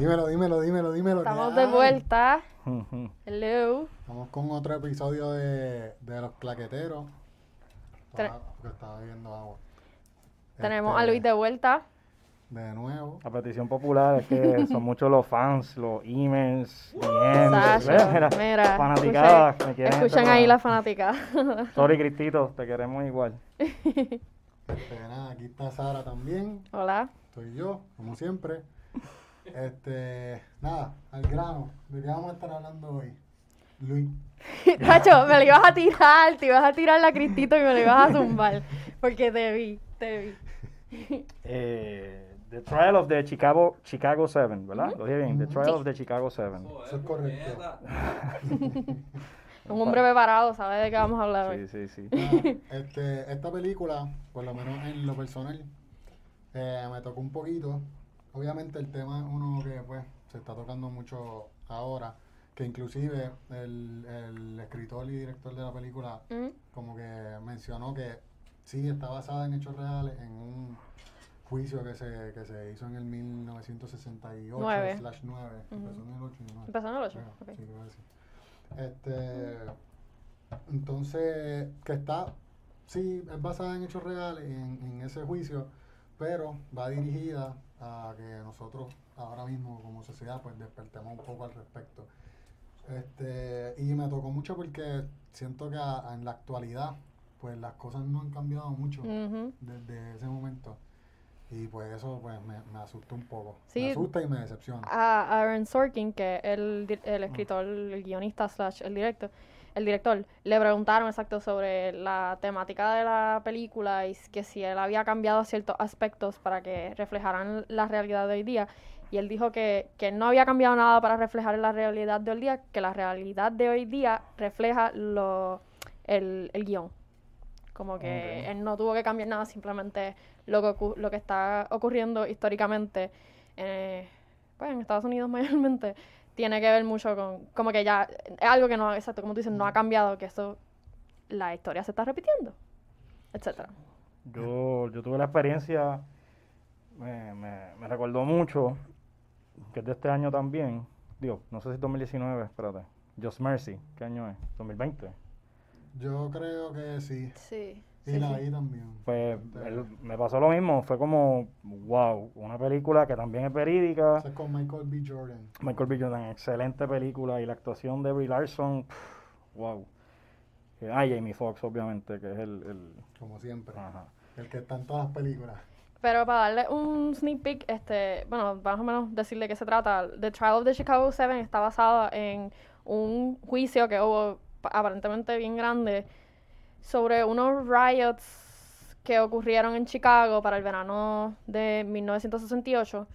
Dímelo, dímelo, dímelo, dímelo. Estamos ¿qué de vuelta. Hello. Estamos con otro episodio de, de Los Claqueteros. Porque estaba bebiendo agua. Tenemos Este, a Luis de vuelta. De nuevo. La petición popular es que son muchos los fans, los emails, DMs, Sasha, ¿ves? Mira, mira, fanaticadas, escuchen- me quieren Escuchan ahí la fanática. Sorry, Cristito, te queremos igual. Este, nada, aquí está Sara también. Hola. Soy yo, como siempre. Este, nada, al grano. ¿De qué vamos a estar hablando hoy? Luis. Tacho, me lo ibas a tirar, te ibas a tirar la cristito y me lo ibas a zumbar. Porque te vi, te vi. Eh, the Trial of the Chicago, Chicago 7, ¿verdad? Lo dije bien, The Trial Sí. of the Chicago 7. Eso es correcto. Un hombre preparado, sabe de qué vamos a hablar hoy. Sí, sí, sí. Este, esta película, por lo menos en lo personal, eh, me tocó un poquito. Obviamente el tema es uno que pues se está tocando mucho ahora, que inclusive el, el escritor y director de la película Mm, como que mencionó que sí está basada en hechos reales en un juicio que se, que se hizo en el 1968 Nueve. slash 9 empezó en el 8 y 9 Empezó en el 8. Creo, ok. sí, creo que sí. Este, entonces, que está, sí, es basada en hechos reales, en, en ese juicio, pero va dirigida a que nosotros ahora mismo como sociedad pues despertemos un poco al respecto. Este, y me tocó mucho porque siento que a- en la actualidad pues las cosas no han cambiado mucho Ujú. desde ese momento. Y pues eso pues me, me asusta un poco. Sí. Me asusta y me decepciona. a Aaron Sorkin, que es el, el escritor, el guionista slash el director, el director, le preguntaron exacto sobre la temática de la película y que si él había cambiado ciertos aspectos para que reflejaran la realidad de hoy día. Y él dijo que, que no había cambiado nada para reflejar la realidad de hoy día, que la realidad de hoy día refleja lo, el, el guion. Como que él no tuvo que cambiar nada, simplemente lo que, lo que está ocurriendo históricamente eh, pues en Estados Unidos mayormente tiene que ver mucho con como que ya es algo que no exacto como tú dices no ha cambiado que eso la historia se está repitiendo etcétera Yo, yo tuve la experiencia, me, me, me recordó mucho, que es de este año también, digo, no sé si 2019, espérate, Just Mercy, ¿qué año es? 2020. Yo creo que sí. sí, Y la vi también. Pues Este, el- me pasó lo mismo, fue como, wow, una película que también es verídica. es con Michael B. Jordan. Michael B. Jordan, excelente película y la actuación de Brie Larson, pff, wow. Ah, Jamie Foxx, obviamente, que es el... el- Como siempre. ajá. El que está en todas las películas. pero para darle un sneak peek este bueno más o menos decirle qué se trata The Trial of the Chicago 7 está basada en un juicio que hubo pa- aparentemente bien grande sobre unos riots que ocurrieron en Chicago para el verano de 1968,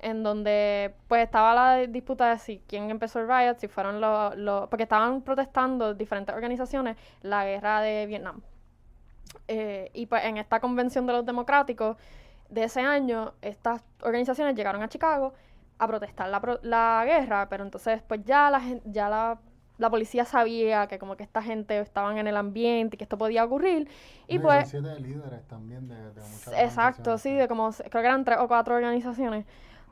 en donde pues estaba la disputa de si quién empezó el riot, si fueron los, porque estaban protestando diferentes organizaciones la guerra de Vietnam. Eh, y pues en esta convención de los democráticos de ese año, estas organizaciones llegaron a Chicago a protestar la, la guerra, pero entonces pues ya la ya la, la policía sabía que como que esta gente estaban en el ambiente y que esto podía ocurrir y pues siete líderes también de, de muchas Exacto, sí, de como, creo que eran tres o cuatro organizaciones.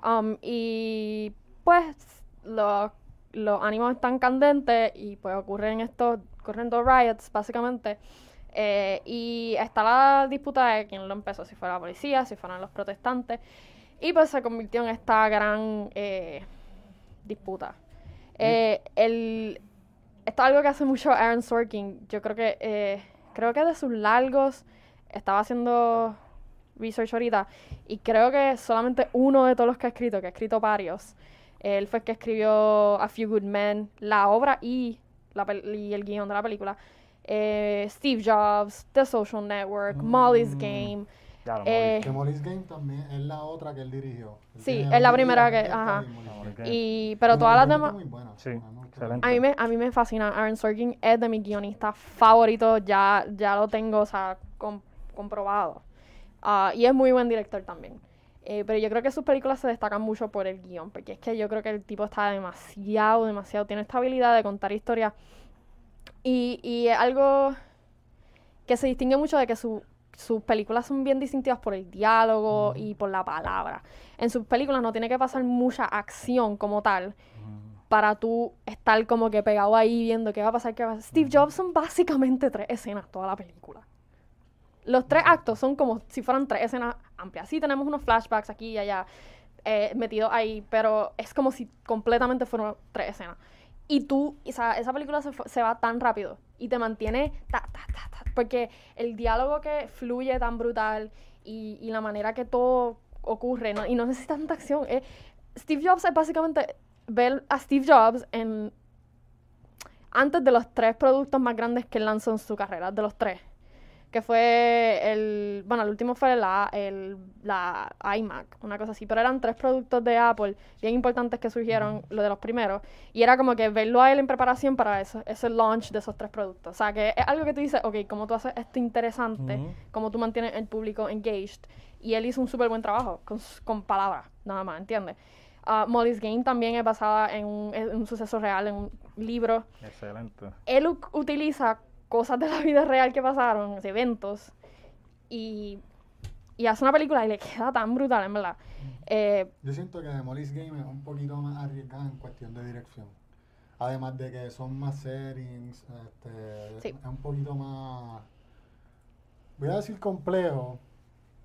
Um, y pues los, los ánimos están candentes y pues ocurren estos, ocurren dos riots básicamente. Eh, y está la disputa de quién lo empezó, si fue la policía, si fueron los protestantes. Y pues se convirtió en esta gran eh, disputa. Eh, el, esto es algo que hace mucho Aaron Sorkin. Yo creo que, eh, creo que de sus largos, estaba haciendo research ahorita, y creo que solamente uno de todos los que ha escrito, que ha escrito varios, él fue el que escribió A Few Good Men, la obra y, la pel- y el guion de la película. Eh, Steve Jobs, The Social Network, Molly's Mm. Game. Lo Eh, Que Molly's Game también es la otra que él dirigió. Él Sí, es la primera que- está ajá. Y, pero Y todas las demás... muy buena. Sí, A mí me gustó. excelente. A mí, me, a mí me fascina. Aaron Sorkin es de mis guionistas favoritos. Ya, ya lo tengo, o sea, com- comprobado. Ah, y es muy buen director también. Eh, pero yo creo que sus películas se destacan mucho por el guion. Porque es que yo creo que el tipo está demasiado, demasiado. Tiene esta habilidad de contar historias. Y, y es algo que se distingue mucho de que su, sus películas son bien distintivas por el diálogo y por la palabra. En sus películas no tiene que pasar mucha acción como tal para tú estar como que pegado ahí viendo qué va a pasar, qué va a pasar. Steve Jobs son básicamente tres escenas toda la película. Los tres actos son como si fueran tres escenas amplias. Sí tenemos unos flashbacks aquí y allá eh, metidos ahí, pero es como si completamente fueran tres escenas. Y tú, o sea, esa película se, va tan rápido y te mantiene ta, ta, ta, ta, porque el diálogo que fluye tan brutal y, y la manera que todo ocurre, y no necesita tanta acción. eh, Steve Jobs es básicamente ver a Steve Jobs en antes de los tres productos más grandes que él lanzó en su carrera, de los tres. Que fue el. Bueno, el último fue la, el, la iMac, una cosa así. Pero eran tres productos de Apple bien importantes que surgieron, lo de los primeros. Y era como que verlo a él en preparación para eso, ese launch de esos tres productos. O sea, que es algo que tú dices, ok, como tú haces esto interesante, Ujú. como tú mantienes el público engaged. Y él hizo un súper buen trabajo con, con palabras, nada más, ¿entiendes? Ah, Molly's Game también es basada en un, en un suceso real, en un libro. Excelente. Él utiliza cosas de la vida real que pasaron, eventos, y, y hace una película y le queda tan brutal, en verdad. Eh, Yo siento que Molly's Game es un poquito más arriesgada en cuestión de dirección. Además de que son más settings, este, Sí. es un poquito más, voy a decir complejo,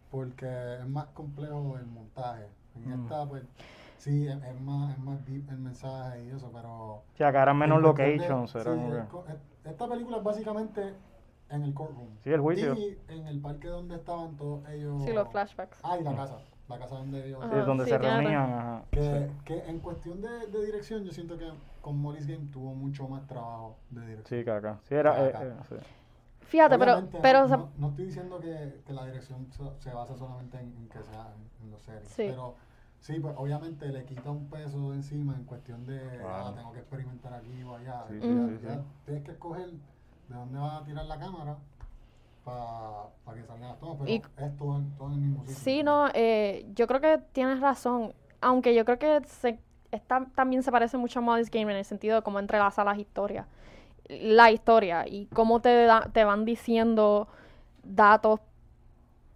porque es más complejo el montaje. En Mm. esta, pues, sí, es, es más, es más deep el mensaje y eso, pero... Sí, acá eran menos locations. sí, esta película es básicamente en el courtroom. Sí, el juicio. Y en el parque donde estaban todos ellos... sí, los flashbacks. Ah, y la casa. La casa donde ellos... Sí, donde sí, se reunían. ajá, Que, sí. que en cuestión de, de dirección, yo siento que con Molly's Game tuvo mucho más trabajo de dirección. Sí, que acá. Sí, era. Que eh, acá. eh, sí. Fíjate, pero, Obviamente, pero no, o sea, no- no estoy diciendo que, que la dirección so- se basa solamente en, en que sea en, en los series, Sí. pero sí, pues obviamente le quita un peso de encima en cuestión de, Claro. ah, tengo que experimentar aquí o allá. Sí, Ya- sí, ya sí. Tienes que escoger de dónde vas a tirar la cámara para que salgan las tomas, pero Y- es todo, en- todo en el mismo sitio. Sí, no, eh, yo creo que tienes razón. Aunque yo creo que se, esta también se parece mucho a Molly's Game en el sentido de cómo entrelaza las historias. La historia y cómo te, da- te van diciendo datos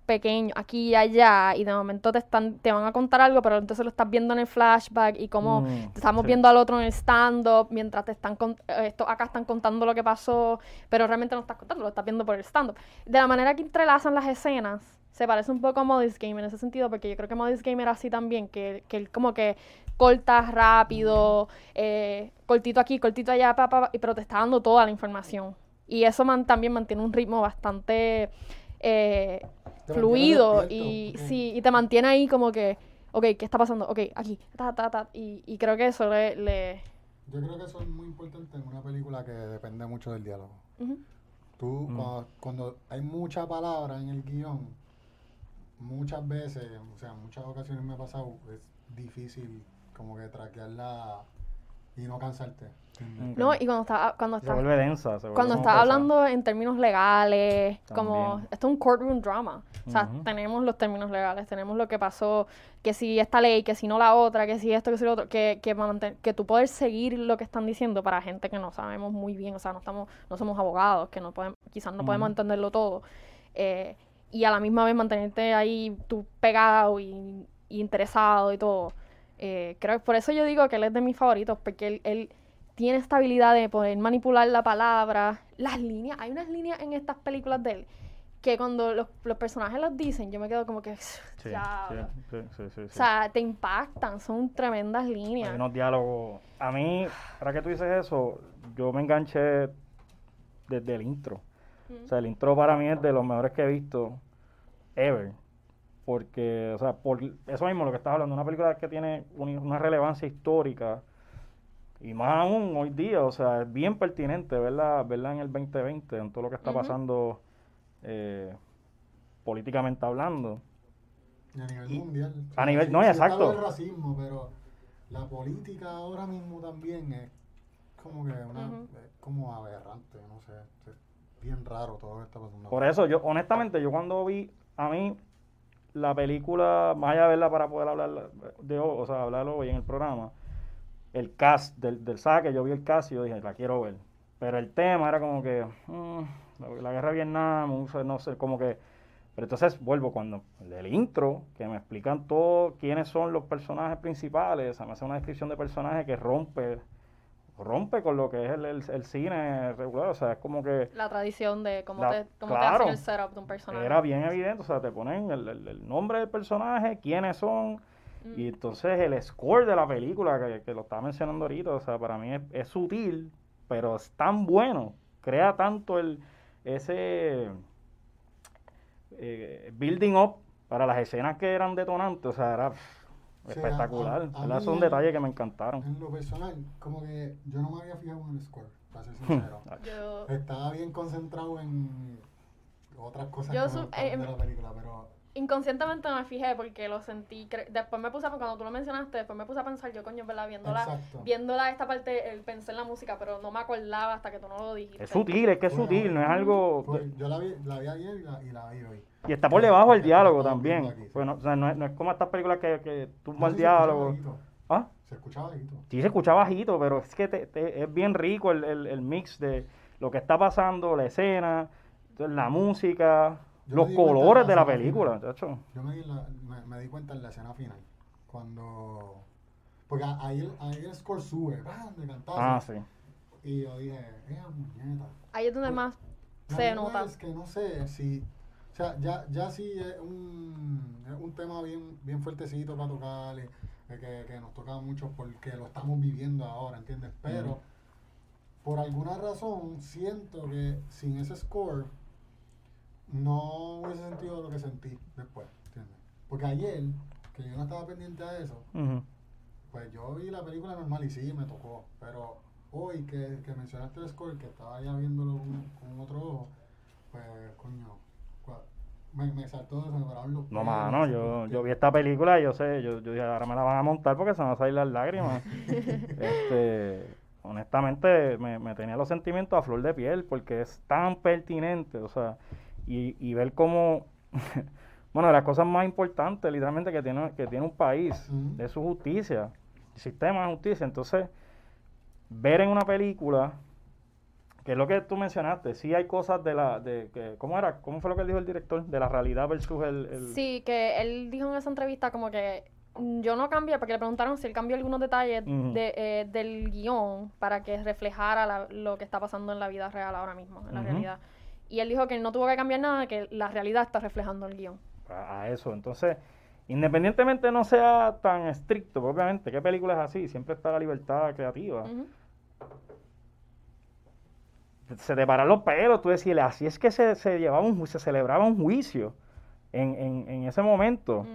pequeños aquí y allá y de momento te están te van a contar algo pero entonces lo estás viendo en el flashback y cómo Mm, te estamos sí. viendo al otro en el stand-up mientras te están con- eh, estos acá están contando lo que pasó pero realmente no estás contando lo estás viendo por el stand-up de la manera que entrelazan las escenas se parece un poco a Modest Game en ese sentido porque yo creo que Modest Game era así también que, que él como que corta rápido eh, cortito aquí cortito allá pa, pa, pero te está dando toda la información y eso man- también mantiene un ritmo bastante eh, fluido y sí y te mantiene ahí como que ok ¿qué está pasando? ok aquí ta ta ta y, y creo que eso le, le Yo creo que eso es muy importante en una película que depende mucho del diálogo. Tú, Mm. cuando, cuando hay mucha palabra en el guion, muchas veces, o sea, en muchas ocasiones me ha pasado, es difícil como que traquearla y no cansarte. Ok. no y cuando está cuando Se está vuelve densa. se vuelve cuando pesada. hablando en términos legales, como esto es un courtroom drama. O sea, tenemos los términos legales, tenemos lo que pasó, que si esta ley, que si no la otra, que si esto, que si lo otro, que, que, manten- que tú puedes seguir lo que están diciendo para gente que no sabemos muy bien, o sea, no estamos, no somos abogados, que no podemos, quizás no podemos entenderlo todo. Eh, y a la misma vez mantenerte ahí tú pegado y, y interesado y todo. Eh, creo por eso yo digo que él es de mis favoritos, porque él, él tiene esta habilidad de poder manipular la palabra, las líneas. Hay unas líneas en estas películas de él que cuando los, los personajes las dicen, yo me quedo como que. Sí, O sea, te impactan, son tremendas líneas. Hay unos diálogos. A mí, ahora que tú dices eso, yo me enganché desde el intro. O sea, el intro para mí es de los mejores que he visto ever. Porque, o sea, por eso mismo lo que estás hablando, una película que tiene un- una relevancia histórica y más aún hoy día, o sea, es bien pertinente verla, verla en el 2020, en todo lo que está Ujú. pasando eh, políticamente hablando. Y a nivel Y- mundial. a nivel- no, sí exacto. el racismo, pero la política ahora mismo también es como que una, Ujú. es como aberrante, no sé. Es bien raro todo lo que está pasando. Por eso, yo, honestamente, yo cuando vi, a mí, la película, más allá de verla para poder hablar de o sea, hablarlo hoy en el programa, el cast del, del saque, yo vi el cast y yo dije, la quiero ver. Pero el tema era como que, mm, la, guerra de Vietnam, no sé, como que Pero entonces vuelvo cuando el intro, que me explican todo quiénes son los personajes principales, o sea, me hace una descripción de personaje que rompe rompe con lo que es el, el, el cine regular, o sea, es como que La tradición de cómo, La- te, cómo claro. te hacen el setup de un personaje. era bien evidente, o sea, te ponen el, el- nombre del personaje, quiénes son, Mm. y entonces el score de la película, que, que lo estaba mencionando ahorita, o sea, para mí es, es sutil, pero es tan bueno, crea tanto el ese eh, building up para las escenas que eran detonantes, o sea, era a- espectacular, a- a detalles que me encantaron. En lo personal, como que yo no me había fijado en el score, para ser sincero. Yo, Estaba bien concentrado en otras cosas Yo que eh, de la película, pero inconscientemente no me fijé porque lo sentí. Después me puse, a- cuando tú lo mencionaste, después me puse a pensar, yo coño, ¿verdad? Viéndola, exacto. viéndola esta parte, el, pensé en la música, pero no me acordaba hasta que tú no lo dijiste. Es sutil, es que es Bueno, sutil, no es algo... Pues, yo la vi, la vi ayer y la, y la vi hoy. Y está por debajo el diálogo también. viendo aquí, sí. Bueno, o sea, no es, no es como estas películas que, que tumba Ah, el diálogo. ¿Ah? Se escucha bajito. Sí se escucha bajito, pero es que te- te- es bien rico el, el- el mix de lo que está pasando, la escena, la música, Yo los colores de la película, chacho. Yo me, di la- me, me di cuenta en la escena final. Cuando. Porque ahí, el- ahí el score sube, ¡bam! de cantazo. Ah, sí. Y yo dije, ¡eh, muñeca! Ahí es donde Pues, más se nota. Es que no sé si. O sea, ya, ya sí es un, es un tema bien, bien fuertecito para tocar, eh, que, que nos toca mucho porque lo estamos viviendo ahora, ¿entiendes? Pero, Ujú. por alguna razón, siento que sin ese score no hubiese sentido lo que sentí después, ¿entiendes? Porque ayer, que yo no estaba pendiente a eso, pues yo vi la película normal y sí, me tocó. Pero hoy que, que mencionaste el score, que estaba ya viéndolo con, con otro ojo, pues coño, me, me saltó, pararon los No, mano, yo, yo vi esta película y yo sé, yo, yo dije, ahora me la van a montar porque se me van a salir las lágrimas. este, honestamente, me, me tenía los sentimientos a flor de piel porque es tan pertinente, o sea, y, y ver cómo, bueno, de las cosas más importantes literalmente que tiene, que tiene un país, Ujú. es su justicia, el sistema de justicia. Entonces, ver en una película, que es lo que tú mencionaste, sí hay cosas de la, de que, ¿cómo era? ¿Cómo fue lo que dijo el director? De la realidad versus el... el- Sí, que él dijo en esa entrevista como que mm, yo no cambié, porque le preguntaron si él cambió algunos detalles de, eh, del guion para que reflejara la- lo que está pasando en la vida real ahora mismo, en la realidad. Y él dijo que no tuvo que cambiar nada, que la realidad está reflejando el guion. a, eso. Entonces, independientemente no sea tan estricto, obviamente, ¿qué película es así? Siempre está la libertad creativa. Se te paran los pelos, tú decías, así es que se, se llevaba un, ju- se celebraba un juicio en, en, en ese momento.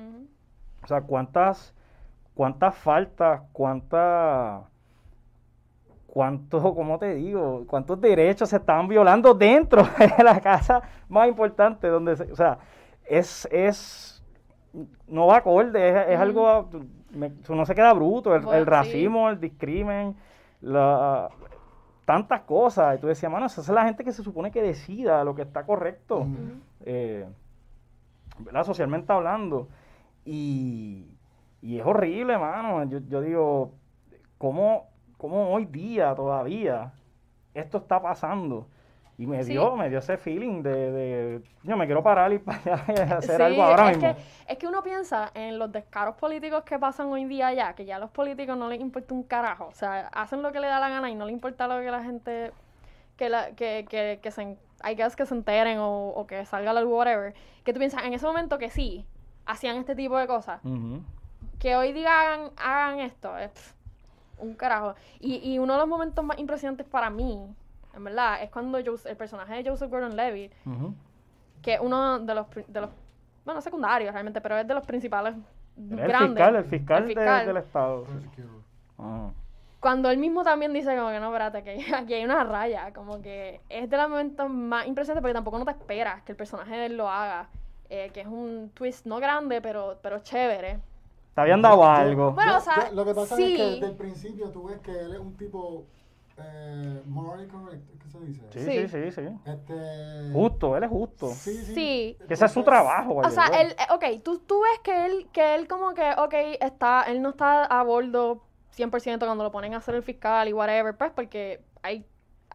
O sea, cuántas, cuántas faltas, cuántas, cuántos, ¿cómo te digo? Cuántos derechos se estaban violando dentro de la casa más importante, donde, se- o sea, es, es, no va acorde, es, es algo, me- uno se queda bruto, el, Bueno, el sí. racismo, el discrimen, la, tantas cosas, y tú decías, mano, esa es la gente que se supone que decida lo que está correcto eh, ¿verdad? Socialmente hablando. Y, y es horrible, mano. Yo, yo digo, ¿cómo, ¿cómo hoy día todavía esto está pasando? Y me Sí. dio, me dio ese feeling de, de, yo me quiero parar y para hacer Sí, algo ahora es mismo. Que, es que uno piensa en los descaros políticos que pasan hoy día ya, que ya a los políticos no les importa un carajo. O sea, hacen lo que le da la gana y no les importa lo que la gente, que, la, que, que, que se, guess que se enteren o, o que salga la luz, whatever. Que tú piensas en ese momento que sí, hacían este tipo de cosas. Que hoy día hagan, hagan esto, es un carajo. Y, y uno de los momentos más impresionantes para mí, en verdad, es cuando el personaje de Joseph Gordon-Levitt Ujú. que es uno de los, de los, bueno, secundarios realmente, pero es de los principales Era el grandes. fiscal, el fiscal, El de- fiscal. del estado. Ajá. Cuando él mismo también dice como que no, espérate, que aquí hay una raya, como que es de los momentos más impresionantes porque tampoco no te esperas que el personaje de él lo haga, eh, que es un twist no grande, pero, pero chévere. Te habían dado algo. Bueno, o sea, yo- lo que pasa sí. es que desde el principio tú ves que él es un tipo eh, morally correct, ¿qué se dice? sí, sí, sí. sí, sí. Este, Justo, él es justo. Sí, sí. Sí. Que ese es su trabajo. O sea, él, eh, ok, tú, tú ves que él, que él como que, ok, está, él no está a bordo 100% cuando lo ponen a hacer el fiscal y whatever, pues porque hay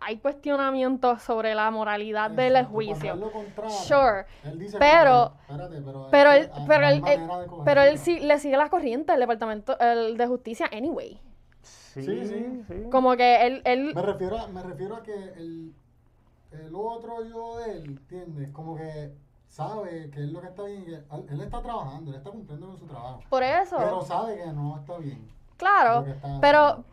hay cuestionamientos sobre la moralidad del Exacto, cuando juicio. contrata, Sure. él dice Pero- como que, espérate, pero, Pero es él, hay- pero hay él, él- manera de pero él sí, le sigue la corriente el departamento el de justicia anyway. Sí, Sí, sí, sí. Como que él, él Me refiero a, me refiero a que el, el otro yo de él, ¿entiendes? Como que sabe que es lo que está bien. que él, está trabajando, él está cumpliendo con su trabajo. por eso, Pero sabe que no está bien. claro, pero.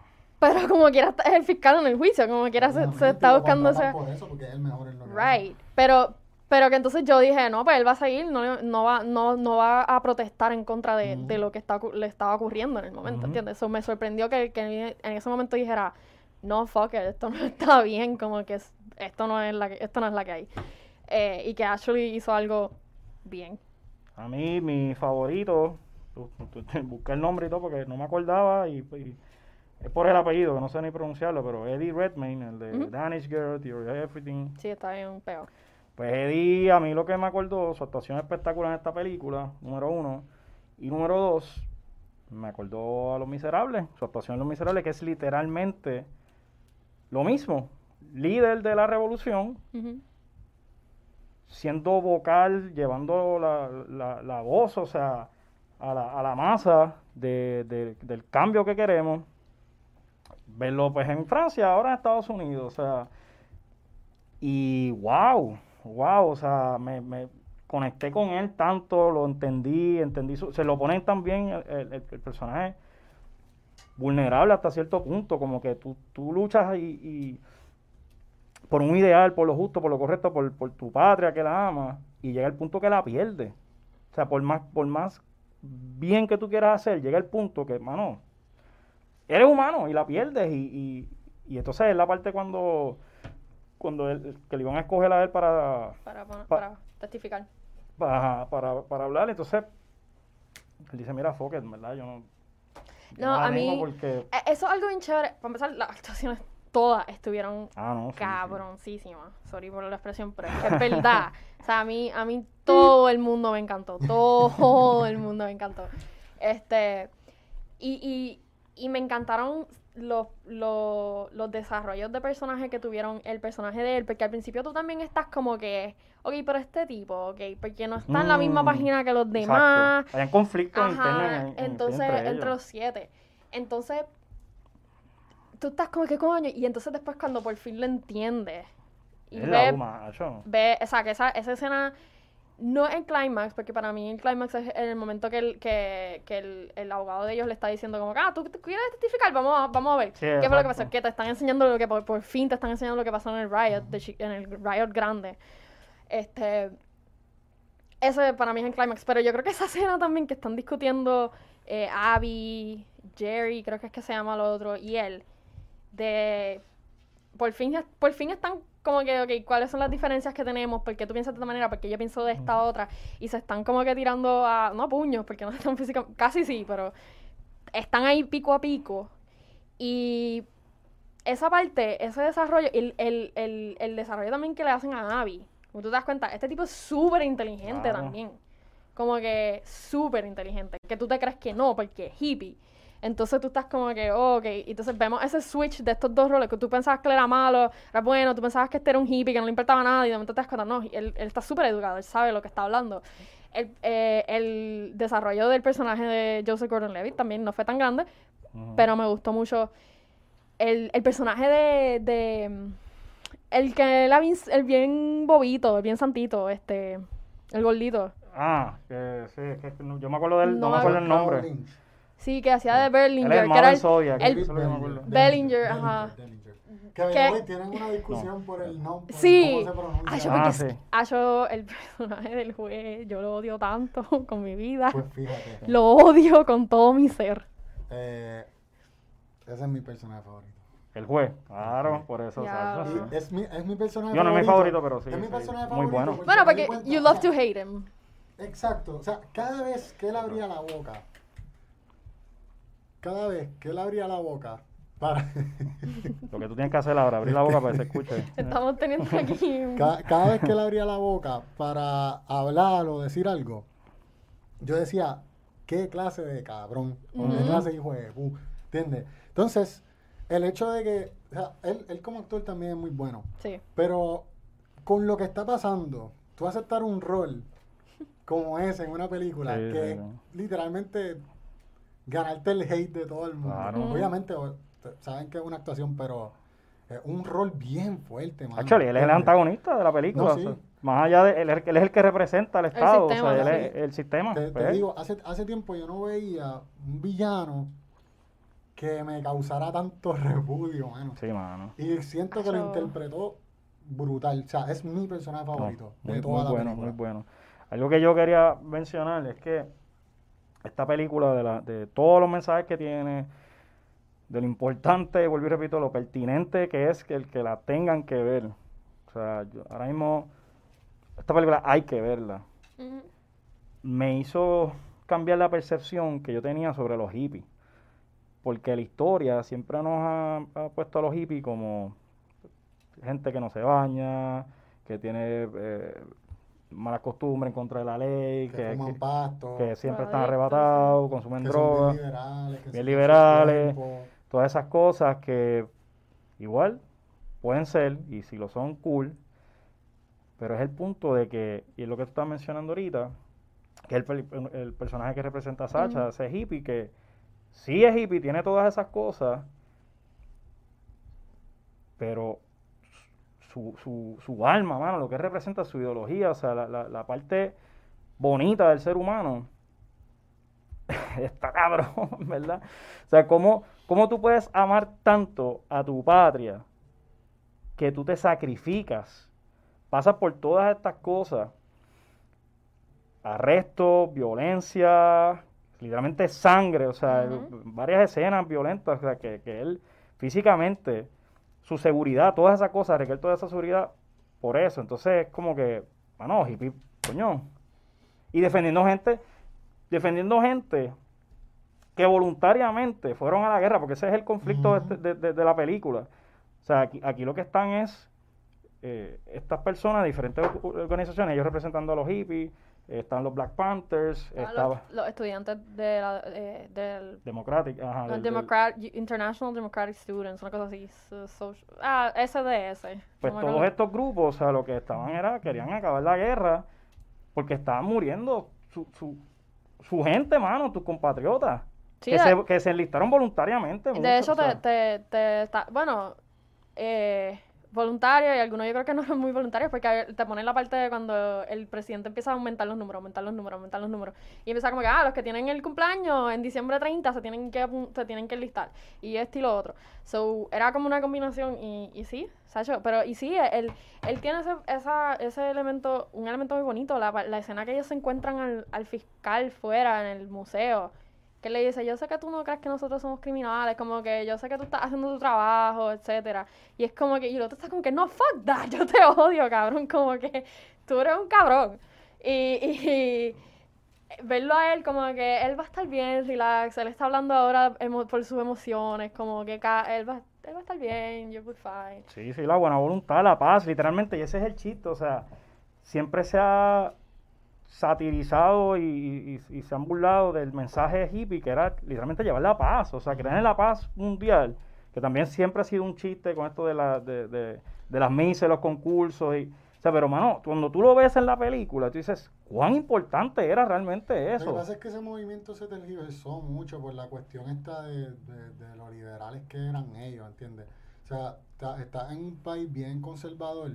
Pero como quiera es el fiscal en el juicio, como quiera se, está buscando ese Por eso, porque es el mejor en lo right, pero pero que entonces yo dije, no, pues él va a seguir, no, no va no, no va a protestar en contra de, de lo que está, le estaba ocurriendo en el momento. ¿entiendes? Eso me sorprendió que, que en ese momento dijera, no, fuck it, esto no está bien, como que es- esto no es la que, esto no es la que hay. Eh, y que Ashley hizo algo bien. A mí, mi favorito, busqué el nombre y todo porque no me acordaba y, y es por el apellido, que no sé ni pronunciarlo, pero Eddie Redmayne, el de. Danish Girl, Theory of Everything. Sí, está bien peor. Pues Eddie, a mí lo que me acordó, su actuación espectacular en esta película, número uno. Y número dos, me acordó a Los Miserables, su actuación en Los Miserables, que es literalmente lo mismo. Líder de la revolución, siendo vocal, llevando la, la- la voz, o sea, a la, a la masa de- de- del cambio que queremos. Verlo pues en Francia, ahora en Estados Unidos, o sea, y wow, wow, o sea, me, me conecté con él tanto, lo entendí, entendí, se lo ponen también el, el- el- personaje vulnerable hasta cierto punto, como que tú, tú luchas y por un ideal, por lo justo, por lo correcto, por, por tu patria que la ama, y llega el punto que la pierde. O sea, por más, por más bien que tú quieras hacer, llega el punto que, mano, eres humano y la pierdes. Y, y, y entonces es la parte cuando, cuando él- que le iban a escoger a él para, Para, para testificar. para, para, para hablar, entonces él dice, mira, fuck it, ¿verdad? Yo no... yo No, a mí- Porque... Eh, Eso es algo bien chévere. Para empezar, las actuaciones todas estuvieron Ah, no, sí, sí. cabroncísimas. Sorry por la expresión, pero es que es verdad. o sea, a mí, a mí todo el mundo me encantó. Todo el mundo me encantó. Este, y, y, y me encantaron los, los, los desarrollos de personaje que tuvieron el personaje de él, porque al principio tú también estás como que, ok, pero este tipo, ok, porque no está en la misma Mm, página que los demás. Hay un conflicto Ajá, interno en- en- entonces, entre los siete. Entonces, tú estás como que coño, y entonces después cuando por fin lo entiendes y Es la ves, macho. ve, o sea, que esa, esa escena no es el clímax, porque para mí el clímax es en el momento que el, que, que el, el abogado de ellos le está diciendo como que, ah, ¿tú, tú quieres testificar? Vamos a, vamos a ver. Sí, ¿Qué fue lo que pasó? Que te están enseñando lo que, por, por fin te están enseñando lo que pasó en el riot, de en el riot grande. Este, ese para mí es el clímax, pero yo creo que esa escena también que están discutiendo eh, Abby, Jerry, creo que es que se llama lo otro, y él, de por fin, por fin están como que, ok, ¿cuáles son las diferencias que tenemos? ¿Por qué tú piensas de esta manera? ¿Por qué yo pienso de esta otra? Y se están como que tirando a, no a puños, porque no están físicamente, casi sí, pero están ahí pico a pico. Y esa parte, ese desarrollo, el, el, el, el desarrollo también que le hacen a Abby, como tú te das cuenta, este tipo es súper inteligente Claro. también. Como que súper inteligente. Que tú te crees que no, porque es hippie. Entonces tú estás como que, oh, ok. Entonces vemos ese switch de estos dos roles. Que tú pensabas que él era malo, era bueno, tú pensabas que este era un hippie, que no le importaba nada. Y de momento te das cuenta, no, él, él está súper educado, él sabe lo que está hablando. El, eh, el desarrollo del personaje de Joseph Gordon-Levitt también no fue tan grande, Ujú. pero me gustó mucho el, el personaje de, de el que era bien, el bien bobito, el bien santito, este, el gordito. Ah, que sí, es que no- yo me acuerdo del, no, No me acuerdo el nombre. Lynch. Sí, que hacía de Berlinger, el que era el, Zodiac, el- acuerdo. Bellinger, ajá. Bellinger. Que, tienen una discusión por el nombre, Sí. cómo se. Ah, yo, Ah, porque es- sí. ah, yo, el personaje del juez, yo lo odio tanto con mi vida. Pues fíjate. Lo odio con todo mi ser. Eh, ese es mi personaje favorito. El juez, claro, por eso. Sí. es mi, es mi personaje Yo no es mi favorito, pero sí, Es mi sí, personaje muy favorito. bueno. Bueno, porque di cuenta, you o love sea, to hate him. Exacto. O sea, cada vez que él abría la boca, cada vez que él abría la boca para... Lo que tú tienes que hacer ahora, abrir la boca para que se escuche. Estamos teniendo aquí... cada, cada vez que él abría la boca para hablar o decir algo, yo decía, ¿qué clase de cabrón? O qué clase de hijo de pu-", ¿Entiendes? Entonces, el hecho de que o sea, él, él como actor también es muy bueno. Sí. Pero con lo que está pasando, tú aceptar un rol como ese en una película, Sí, que sí. literalmente ganarte el hate de todo el mundo. Claro. Obviamente, saben que es una actuación, pero es un rol bien fuerte, mano. Actually, él es el antagonista de la película. No, o sí. sea, más allá de él, es- él es el que representa al Estado, sistema, o sea, él sí. es el sistema. Te, te pues. digo, hace, hace tiempo yo no veía un villano que me causara tanto repudio, mano. Sí, mano. Y siento que lo interpretó brutal. O sea, es mi personaje No, favorito muy, de toda muy la bueno, película. muy bueno. Algo que yo quería mencionar es que esta película, de, la, de todos los mensajes que tiene, de lo importante, vuelvo y repito, lo pertinente que es que el que la tengan que ver. O sea, yo- ahora mismo, esta película hay que verla. Me hizo cambiar la percepción que yo tenía sobre los hippies. Porque la historia siempre nos ha, ha puesto a los hippies como gente que no se baña, que tiene eh, malas costumbres en contra de la ley, Que, que, fuman que- pasto, que siempre están arrebatados, consumen drogas, bien liberales, bien liberales. todas esas cosas que igual pueden ser, y si lo son, cool, pero es el punto de que, y es lo que tú estás mencionando ahorita, que el, el personaje que representa a Sacha, Ujú. ese hippie que sí es hippie, tiene todas esas cosas, pero su, su, su alma, mano, lo que representa su ideología, o sea, la, la, la parte bonita del ser humano, está cabrón, ¿verdad? O sea, ¿cómo, ¿cómo tú puedes amar tanto a tu patria que tú te sacrificas? Pasas por todas estas cosas, arrestos, violencia, literalmente sangre, o sea, varias escenas violentas, o sea, que, que él físicamente, su seguridad, todas esas cosas, requiere toda esa seguridad por eso. Entonces es como que, mano, hippie, coño. Y defendiendo gente, defendiendo gente que voluntariamente fueron a la guerra, porque ese es el conflicto de este- de, de- de la película. O sea, aquí, aquí lo que están es eh, estas personas, diferentes or- organizaciones, ellos representando a los hippies, están los Black Panthers, Ah, estaba los, los estudiantes de la, eh, del Democratic, ajá, del- International Democratic Students, una cosa así. social- ah, SDS. pues no todos estos grupos, o sea, lo que estaban era, querían acabar la guerra, porque estaban muriendo su, su, su gente, mano, tus compatriotas, Sí, que, de- se, que se enlistaron voluntariamente. De muchos, hecho, o sea. te, te, te está, bueno, eh, voluntario y algunos yo creo que no son muy voluntarios porque te ponen la parte de cuando el presidente empieza a aumentar los números, aumentar los números, aumentar los números. Y empieza como que, ah, los que tienen el cumpleaños en diciembre 30 se tienen que, se tienen que enlistar. Y esto y lo otro. So, era como una combinación y, y sí, Sacho, pero y sí, él, él tiene ese, esa, ese elemento, un elemento muy bonito, la, la escena que ellos se encuentran al, al fiscal fuera en el museo que le dice, yo sé que tú no crees que nosotros somos criminales, como que yo sé que tú estás haciendo tu trabajo, etcétera. Y es como que, y el otro está como que, no, fuck that, yo te odio, cabrón, como que tú eres un cabrón. Y, y verlo a él como que él va a estar bien, relax, él está hablando ahora por sus emociones, como que él va, él va a estar bien, you'll be fine. Sí, sí, la buena voluntad, la paz, literalmente, y ese es el chiste, o sea, siempre se ha satirizado y, y- y se han burlado del mensaje hippie, que era literalmente llevar la paz, o sea, creer en la paz mundial, que también siempre ha sido un chiste con esto de, la, de, de, de las misas, los concursos, y, o sea, pero mano, cuando tú lo ves en la película, tú dices, ¿cuán importante era realmente Lo que eso? pasa es que ese movimiento se tergiversó mucho por la cuestión esta de, de, de los liberales que eran ellos, ¿entiendes? O sea, está, está en un país bien conservador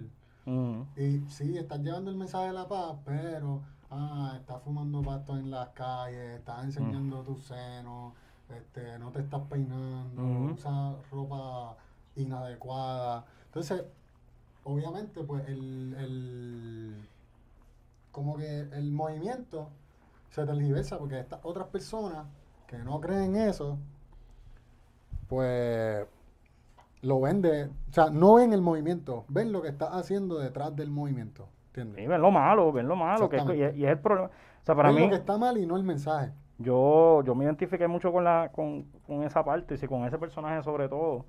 y sí, estás llevando el mensaje de la paz, pero, ah, estás fumando pasto en las calles, estás enseñando tus senos, este, no te estás peinando, Ujú. usas ropa inadecuada. Entonces, obviamente, pues el, el como que el movimiento se tergiversa porque estas otras personas que no creen eso, pues lo ven de, o sea, no ven el movimiento, ven lo que está haciendo detrás del movimiento, ¿entiendes? Sí, ven lo malo, ven lo malo, que, y, y es el problema. O sea, para mí, lo que está mal y no el mensaje. Yo, yo me identifiqué mucho con la, con, con esa parte, y sí, con ese personaje sobre todo,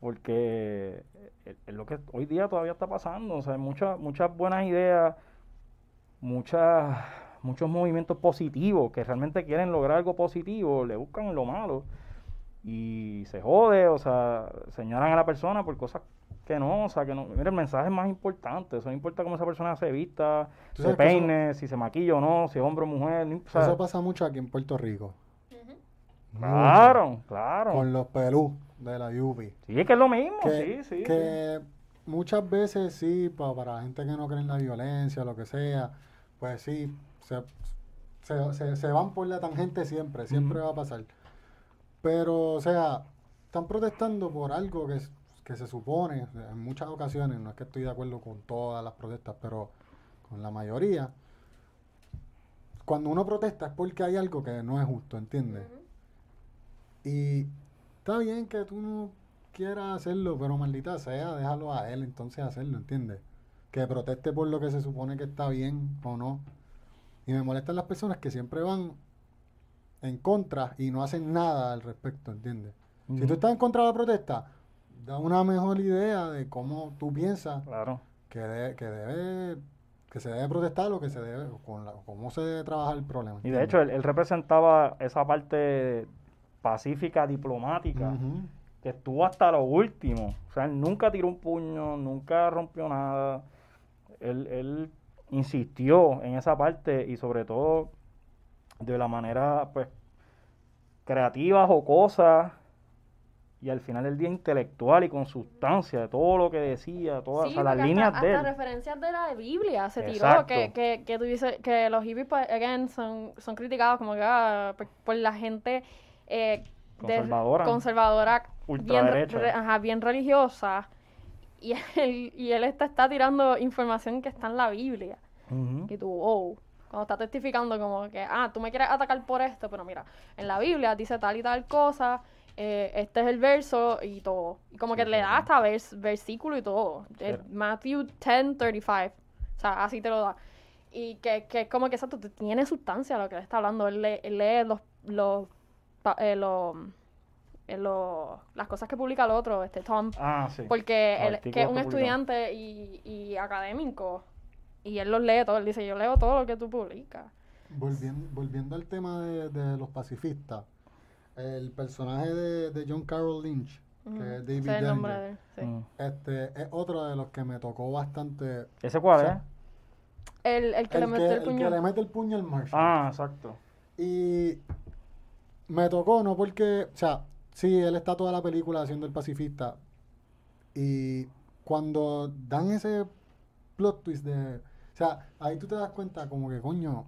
porque es, lo que hoy día todavía está pasando, o sea, hay muchas, muchas buenas ideas, muchas, muchos movimientos positivos que realmente quieren lograr algo positivo, le buscan lo malo, y se jode, o sea, señalan a la persona por cosas que no, o sea, que no. Mira, el mensaje es más importante. Eso no importa cómo esa persona se vista, se eso- peine, si se maquilla o no, si es hombre o mujer. no- o sea, Eso pasa mucho aquí en Puerto Rico. claro, claro. Con los pelú de la Yupi. Sí, es que es lo mismo, que, sí, sí. que muchas veces sí, pa- para la gente que no cree en la violencia, lo que sea, pues sí, se, se, se- se van por la tangente siempre, siempre va a pasar. Pero, o sea, están protestando por algo que, s- que se supone, en muchas ocasiones, no es que estoy de acuerdo con todas las protestas, pero con la mayoría, cuando uno protesta es porque hay algo que no es justo, ¿entiendes? Y está bien que tú no quieras hacerlo, pero maldita sea, déjalo a él entonces hacerlo, ¿entiendes? Que proteste por lo que se supone que está bien o no. Y me molestan las personas que siempre van en contra y no hacen nada al respecto, ¿entiendes? Si tú estás en contra de la protesta, da una mejor idea de cómo tú piensas Claro. que, de- que debe que se debe protestar o que se debe con la- cómo se debe trabajar el problema. Y de hecho, él, él representaba esa parte pacífica, diplomática, que estuvo hasta lo último. O sea, él nunca tiró un puño, nunca rompió nada. Él, él insistió en esa parte y sobre todo de la manera, pues, creativa, jocosa y al final del día intelectual y con sustancia de todo lo que decía, todas Sí, o sea, las líneas hasta, de hasta él. referencias de la Biblia se tiró, que, que, que tú dices que los hippies, pues, again, son, son criticados como que ah, por, por la gente eh, de- Conservadora. conservadora, bien, re- ajá, bien religiosa, y él, y él está, está tirando información que está en la Biblia. Y tú, oh, cuando está testificando como que, ah, tú me quieres atacar por esto, pero mira, en la Biblia dice tal y tal cosa, eh, este es el verso y todo. Y como que Sí, le da hasta vers- versículo y todo. Eh, Sí. Matthew 10, 35. O sea, así te lo da. Y que, que es como que exacto, tiene sustancia lo que le está hablando. Él, lee- él lee los, los, pa- eh, los, eh, los- las cosas que publica el otro, este Tom, Ah, sí. porque él, que es un que estudiante y, y académico, y él los lee todo, él dice, yo leo todo lo que tú publicas. Volviendo, volviendo al tema de, de los pacifistas, el personaje de, de John Carroll Lynch, que es David es el nombre Danger, de él, sí. Mm. este, es otro de los que me tocó bastante. ¿Ese cuál O sea, es? El, el que el, le que, mete el el puño. que le mete el puño al Marshall. Ah, exacto. Y me tocó, no porque, o sea, sí, él está toda la película haciendo el pacifista. Y cuando dan ese plot twist de, o sea, ahí tú te das cuenta como que, coño,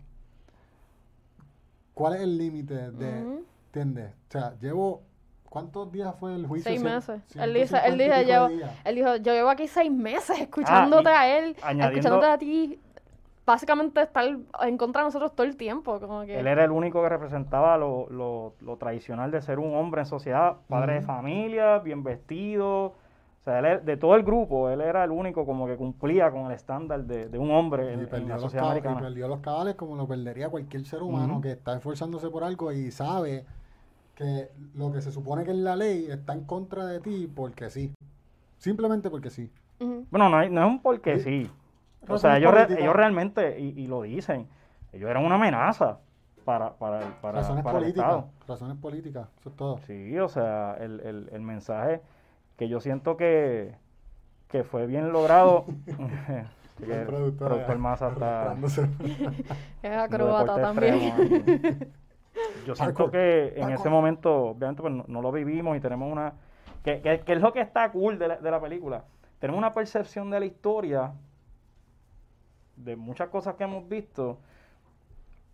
¿cuál es el límite de. ¿Entiendes? O sea, llevo, ¿cuántos días fue el juicio? Seis meses. Él dice, 150 él dice, días. él dijo, yo llevo aquí seis meses escuchándote y a él, escuchándote a ti, básicamente estar en contra de nosotros todo el tiempo, como que... Él era el único que representaba lo, lo, lo tradicional de ser un hombre en sociedad, padre de familia, bien vestido. O sea, él era- de todo el grupo, él era el único como que cumplía con el estándar de, de un hombre en, la los sociedad y perdió los cabales como lo perdería cualquier ser humano que está esforzándose por algo y sabe que lo que se supone que es la ley está en contra de ti porque sí. Simplemente porque sí. Bueno, no, hay- no es un porque Sí. sí. O sea, ellos, re- ellos realmente, y, y lo dicen, ellos eran una amenaza para, para, el- para, razones para el políticas. Estado. Razones políticas. Eso es todo. Sí, o sea, el, el, el mensaje que yo siento que, que fue bien logrado. que El productor, productor Maza está. Es deporte también. extremo. Yo siento que en ese momento, obviamente, pues no, no lo vivimos y tenemos una. Que, que, que es lo que está cool de la, de la película. Tenemos una percepción de la historia, de muchas cosas que hemos visto,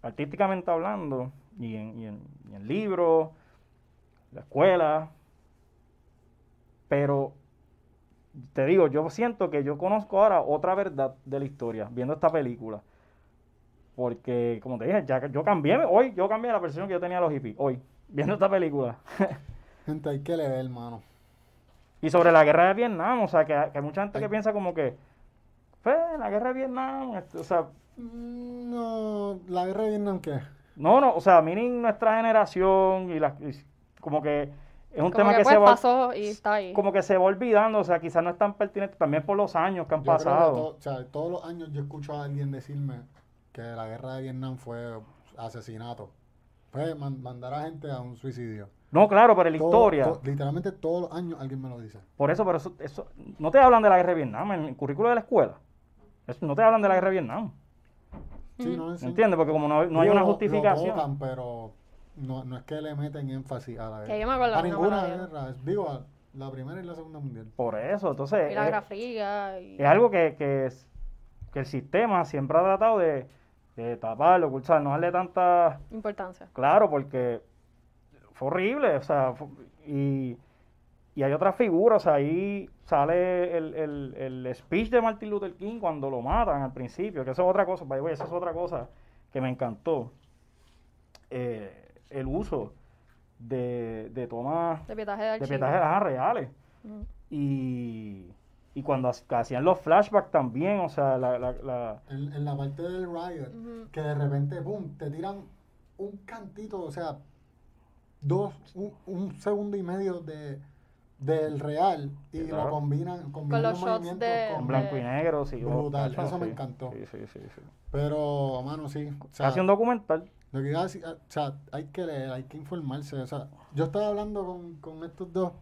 artísticamente hablando, y en, y en, y en libros, la escuela. Pero te digo, yo siento que yo conozco ahora otra verdad de la historia, viendo esta película. Porque, como te dije, ya, yo cambié, hoy yo cambié la percepción que yo tenía de los hippies, hoy, viendo esta película. Gente, hay que leer, hermano. y sobre la guerra de Vietnam, o sea, que, que hay mucha gente que piensa como que, pues, la guerra de Vietnam, este, o sea, Mm, No, la guerra de Vietnam, ¿qué? no, no, o sea, miren nuestra generación y, la, y como que es un Como tema que, que, pues se va, pasó y está ahí. como que se va olvidando, o sea, quizás no es tan pertinente también por los años que han Yo creo que pasado. o sea, todos los años yo escucho a alguien decirme que la guerra de Vietnam fue asesinato. pues man- mandar a gente a un suicidio. No, claro, pero en la Todo- historia. to- literalmente todos los años alguien me lo dice. Por eso, pero eso, eso, no te hablan de la guerra de Vietnam en el currículo de la escuela. Eso, no te hablan de la guerra de Vietnam. Sí, no, ¿Me entiendes? Porque como no, no hay una lo- lo justificación. tocan, pero no, no es que le meten énfasis a la guerra. Que yo me acuerdo a ninguna mala guerra. Digo, a la primera y la segunda mundial. Por eso, entonces. Y la es- Guerra Fría. Y... es algo que, que, es- que el sistema siempre ha tratado de, taparlo, ocultar, no darle tanta... Importancia. Claro, porque fue horrible, o sea, y, y hay otras figuras, o sea, ahí sale el, el, el speech de Martin Luther King cuando lo matan al principio, que eso es otra cosa, by eso es otra cosa que me encantó, eh, el uso de, de tomas De pietaje de reales. Y, y cuando ha- hacían los flashbacks también, o sea, la, la, la- En, en la parte del riot, que de repente, boom, te tiran un cantito, o sea, dos, un, un segundo y medio de del real y lo combinan, combinan los los, shots movimientos de- con blanco y negro, sí. oh, Brutal, tacho, eso me encantó. Sí, sí, sí, sí. Pero, mano, sí. O sea, Hace un documental. Lo que iba a decir, o sea, hay que leer, hay que informarse. O sea, yo estaba hablando con, con estos dos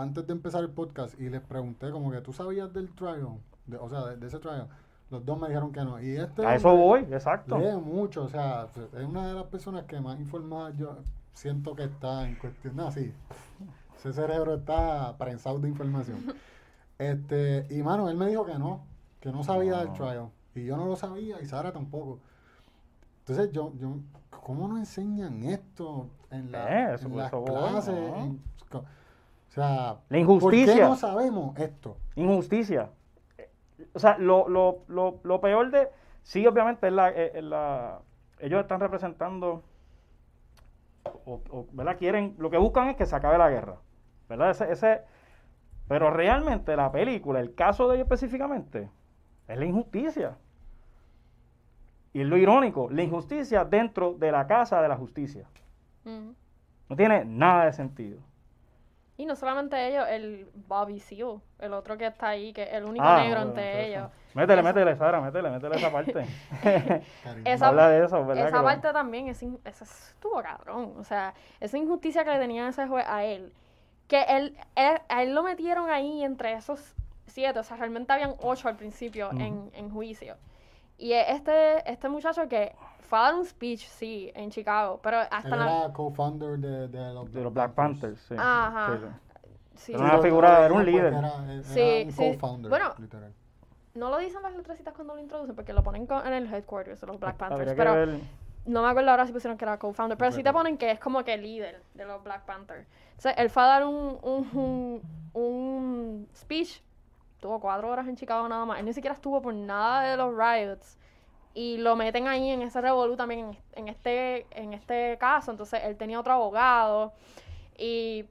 antes de empezar el podcast y les pregunté como que tú sabías del trial, de- o sea, de, de ese trial. Los dos me dijeron que no. Y este A eso voy, exacto. lee mucho, o sea, es una de las personas que más informada yo siento que está en cuestión. No, sí, ese cerebro está prensado de información. Este, y mano, él me dijo que no, que no sabía del trial. Y yo no lo sabía y Sara tampoco. Entonces yo, yo ¿cómo no enseñan esto en, la, Eh, en las clases? ¿no? en- co- o sea, La injusticia. ¿por qué no sabemos esto? Injusticia. Eh, O sea, lo, lo, lo, lo peor de... Sí, obviamente, es la, es- es la- ellos están representando... O, o, ¿verdad? Quieren... Lo que buscan es que se acabe la guerra. ¿Verdad? Ese, ese, pero realmente la película, el caso de ellos específicamente, es la injusticia. Y es lo irónico, la injusticia dentro de la casa de la justicia. No tiene nada de sentido. Y no solamente ellos, el Bobby Seale, el otro que está ahí, que es el único Ah, negro entre ellos. Métele, Eso- métele, Sara, métele, métele esa parte. Esa- Habla de eso, ¿verdad? Esa lo- parte también, es in- esa estuvo cabrón. O sea, esa injusticia que le tenían ese juez a él. Que él, él- a él lo metieron ahí entre esos siete. O sea, realmente habían ocho al principio en, en juicio. Y este, este muchacho que fue a dar un speech, sí, en Chicago. Pero Él hasta la... era co-founder de, de los, de los Black Panthers, sí. Ajá. sí, sí. sí, Era una figura, era un líder. Era, era Sí, un sí. co-founder, Bueno, literal. No lo dicen las letrecitas cuando lo introducen porque lo ponen en el headquarters de los Black Panthers. Pero ver- no me acuerdo ahora si pusieron que era co-founder. Pero sí te ponen que es como que líder de los Black Panthers. Entonces, él fue a dar un, un, un, un speech. Tuvo cuatro horas en Chicago nada más. Él ni siquiera estuvo por nada de los riots. Y lo meten ahí en ese revolú también en, este, en este caso. Entonces, él tenía otro abogado. Y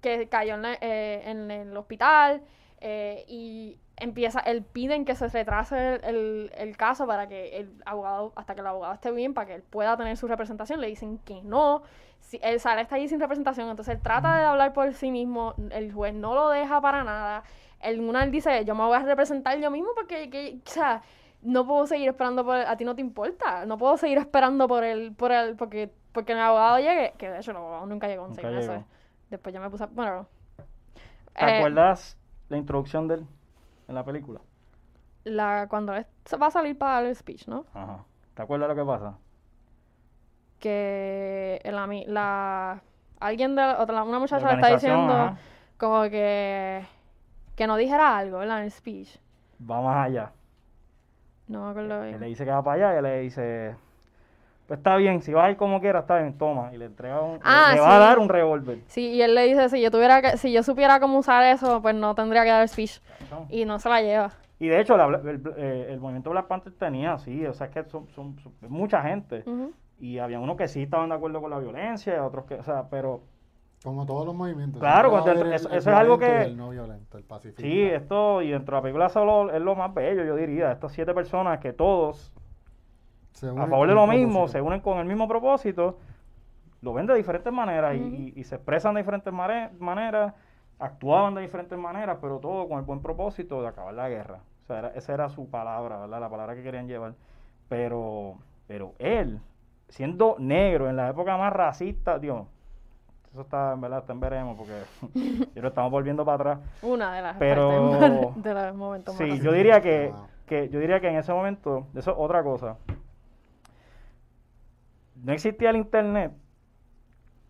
que cayó en, eh, en el hospital. eh, y empieza, él piden que se retrase el, el- caso para que el abogado, hasta que el abogado esté bien, para que él pueda tener su representación. Le dicen que no. Si, él sale está ahí sin representación, entonces él trata de hablar por sí mismo, el juez no lo deja para nada. El una él dice, yo me voy a representar yo mismo porque, que- o sea, no puedo seguir esperando por a ti no te importa, no puedo seguir esperando por el, por el, porque, porque el abogado llegue, que de hecho el abogado nunca llegó en Nunca seis meses. Después yo me puse, a- bueno, ¿Te eh, acuerdas la introducción de él en la película? la, cuando él va a salir para dar el speech, ¿no? Ajá. ¿Te acuerdas lo que pasa? que el la alguien de otra una muchacha le está diciendo ajá. como que que no dijera algo ¿verdad? en el speech Va más allá. No me acuerdo Él le bien dice que va para allá y él le dice, pues está bien, si vas a ir como quieras, está bien, toma. Y le entrega un, Ah, le, le va a sí. dar un revólver. sí y él le dice si yo tuviera que, si yo supiera cómo usar eso pues no tendría que dar el speech ¿no? y no se la lleva Y de hecho, la- el, eh, el movimiento Black Panther tenía, sí, o sea, es que son, son- son mucha gente. Y había unos que sí estaban de acuerdo con la violencia, y otros que, o sea, pero Como todos los movimientos. Claro, eso- el- el eso es algo que- El no violento, el pacífico. sí, esto, y dentro de la película solo es lo más bello, yo diría. Estas siete personas que todos, Se a favor de lo mismo, propósito. se unen con el mismo propósito, lo ven de diferentes maneras y- Ujú. y, y se expresan de diferentes maneras, actuaban de diferentes maneras, pero todo con el buen propósito de acabar la guerra. O sea, era- esa era su palabra, ¿verdad? La palabra que querían llevar. Pero, pero él, siendo negro en la época más racista, Dios, eso está, en verdad, está en veremos porque yo lo estamos volviendo para atrás. Una de las Pero- de los momentos más Sí, yo diría que, que yo diría que en ese momento, eso es otra cosa. No existía el internet,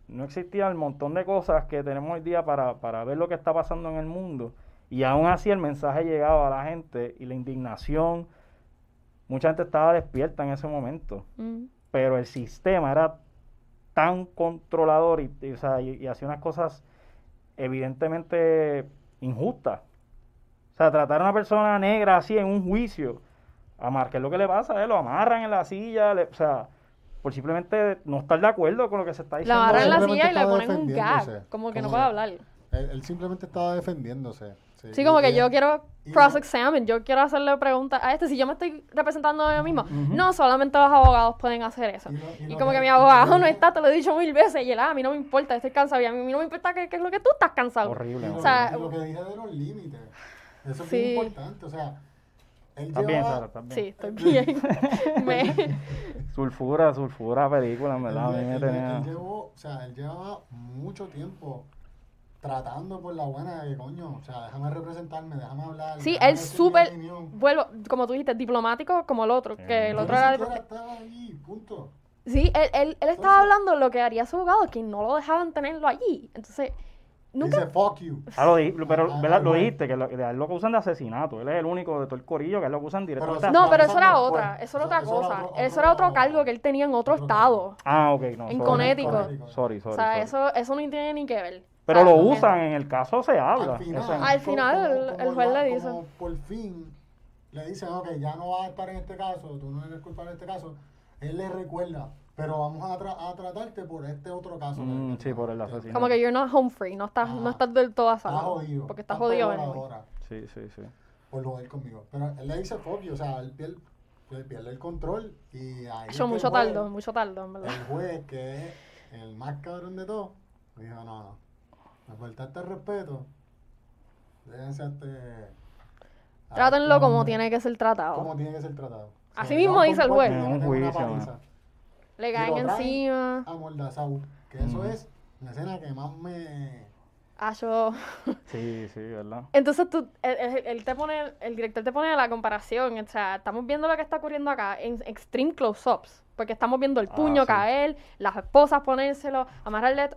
no existía el montón de cosas que tenemos hoy día para, para ver lo que está pasando en el mundo. Y aún así el mensaje llegaba a la gente y la indignación, mucha gente estaba despierta en ese momento, Mm. pero el sistema era tan controlador y, y, o sea, y- y hacía unas cosas evidentemente injustas. O sea, tratar a una persona negra así en un juicio, amar, ¿qué es lo que le pasa él? Lo amarran en la silla, le- o sea, por simplemente no estar de acuerdo con lo que se está La diciendo. agarran en la silla y le ponen un gag, como que no puede que- hablar. Él, él simplemente estaba defendiéndose. Sí, como que yo quiero cross-examine, yo quiero hacerle preguntas a este. Si yo me estoy representando a mí mismo, no, solamente los abogados pueden hacer eso. Y como que- que mi abogado no está, te lo he dicho mil veces, y él, ah, a mí no me importa, estoy cansado, y a mí no me importa qué qué es lo que tú estás cansado. Horrible. Y lo, O sea, lo que dije de los límites. Eso es Sí. bien importante. O sea, él Estás bien, Sara, estás bien. Sí, estoy bien. me, Sulfura, sulfura película, en verdad, a mí Él, me él- él llevó, o sea, él llevaba mucho tiempo tratando por la buena de que coño, o sea, déjame representarme, déjame hablar. sí, déjame él súper, vuelvo, como tú dijiste, diplomático como el otro, Sí. que el Yo otro era... estaba allí, punto. Sí, él, él, él estaba Entonces- hablando lo que haría su abogado, que no lo dejaban tenerlo allí. Entonces, nunca... Dice, fuck you. Ah, lo, di- pero Ah, ¿verdad? ah, lo dijiste, que lo, de a él lo acusan de asesinato. Él es el único de todo el corillo que él lo acusan directamente. Pero, No, pero eso era otra, eso era eso- otra eso era cosa. otro- Eso era otro cargo que él tenía en otro otro estado. Ah, ok, no. En sorry, Connecticut. Sorry, sorry, sorry. O sea, sorry. eso, eso no tiene ni que ver. Pero lo como que- usan, en el caso se habla. Al final, o sea, Al final, el- el juez ya- le dice. como por fin le dicen, ok, ya no vas a estar en este caso, tú no eres culpable de este caso, él le recuerda, pero vamos a, tra- a tratarte por este otro caso. Mm, sí, por el asesinato. Como que you're not home free, no estás, no estás del todo a Está salvo. jodido. Porque estás está jodido ahora Sí, sí, sí. por joder conmigo. Pero él le dice fuck you, o sea, él pierde, él pierde el control y ahí. que mucho tardo, mucho tardo, en verdad. El juez, que es el más cabrón de todos, dijo, no, no, me faltaste el respeto, déjense este... a Trátenlo como hombre tiene que ser tratado. como tiene que ser tratado. Así mismo dice el juez. un juicio. Le caen encima. A Mordazau, que eso es una escena que más me... Ah, yo... Sí, sí, ¿verdad? Entonces tú, él, él- él te pone, el director te pone la comparación, o sea, estamos viendo lo que está ocurriendo acá en extreme close-ups, porque estamos viendo el Ah, puño sí. caer, las esposas ponérselo, amarrarle,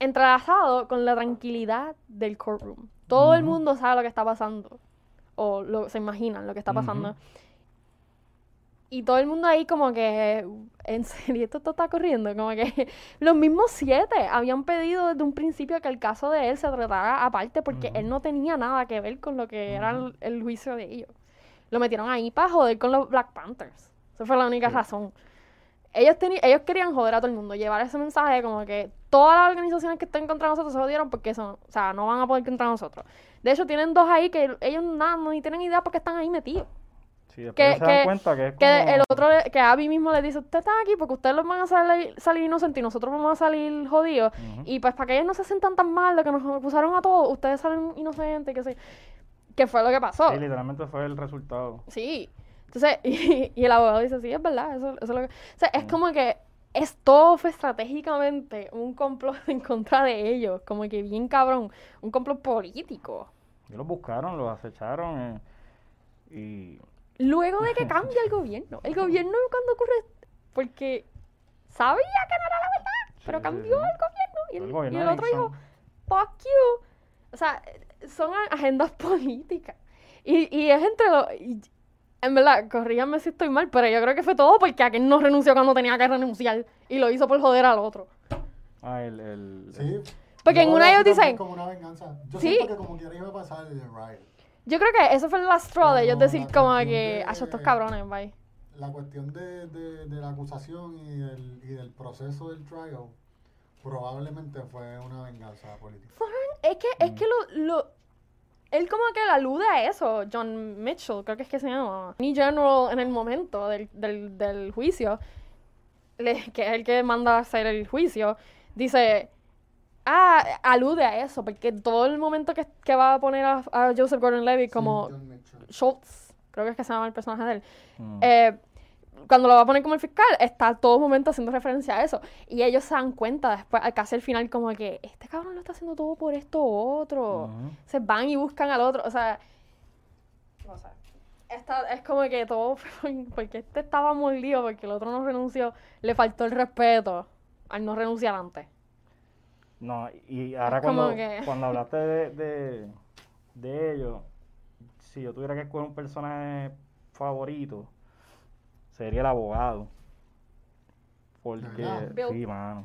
entrelazado con la tranquilidad del courtroom. Todo el mundo sabe lo que está pasando, o lo, se imaginan lo que está pasando. Y todo el mundo ahí como que, en serio, esto, esto está corriendo, como que los mismos siete habían pedido desde un principio que el caso de él se tratara aparte porque él no tenía nada que ver con lo que era el, el juicio de ellos. Lo metieron ahí para joder con los Black Panthers. Esa fue la única Sí. razón. Ellos, ellos querían joder a todo el mundo, llevar ese mensaje como que todas las organizaciones que estén contra nosotros se jodieron porque son, o sea, no van a poder contra nosotros. De hecho, tienen dos ahí que ellos nada, no ni tienen idea porque están ahí metidos. Sí, Que- se dan que- cuenta que es Que como... el otro, le- que Abby mismo le dice, ustedes están aquí porque ustedes los van a salir, salir inocentes y nosotros vamos a salir jodidos. Y pues para que ellos no se sientan tan mal de que nos acusaron a todos, ustedes salen inocentes, que sé. Que fue lo que pasó. Sí, literalmente fue el resultado. Sí. Entonces, y, y el abogado dice, sí, es verdad, eso, eso es lo que... O sea, es como que es todo fue estratégicamente un complot en contra de ellos, como que bien cabrón, un complot político. Ellos los buscaron, los acecharon eh, y... Luego de que cambia el gobierno. El gobierno cuando ocurre, porque sabía que no era la verdad, pero cambió sí. el gobierno. Y el, El gobierno y el otro dijo, fuck you. O sea, son agendas políticas. Y, y es entre los... y- en verdad, corríganme si estoy mal, pero yo creo que fue todo porque aquel no renunció cuando tenía que renunciar y lo hizo por joder al otro. Ah, el... el Sí. Porque en Yo una ellos dicen- Como una venganza. Yo Sí. siento que como quiera iba a pasar el riot. Yo creo que eso fue el last straw de ellos Pero decir la como que, de- a estos cabrones, bye. La cuestión de, de, de la acusación y del, y del proceso del trial probablemente fue una venganza política. Es que, es Mm. que lo, lo- Él como que le alude a eso, John Mitchell, creo que es que se llama. Ni General en el momento del, del, del juicio, le- que es el que manda a hacer el juicio, dice... Ah, alude a eso, porque todo el momento que, que va a poner a, a Joseph Gordon-Levitt como Sí. Schultz, creo que es que se llama el personaje de él, Mm. eh, cuando lo va a poner como el fiscal, está todo momento haciendo referencia a eso. Y ellos se dan cuenta después, casi al final, como que este cabrón lo está haciendo todo por esto otro. Ujú. Se van y buscan al otro. O sea, no sé. Esta, es como que todo, porque este estaba mordido, porque el otro no renunció, le faltó el respeto al no renunciar antes. No, y ahora cuando, que- cuando hablaste de, de, de ello, si yo tuviera que escoger un personaje favorito, sería el abogado. Porque. Bill. sí, mano.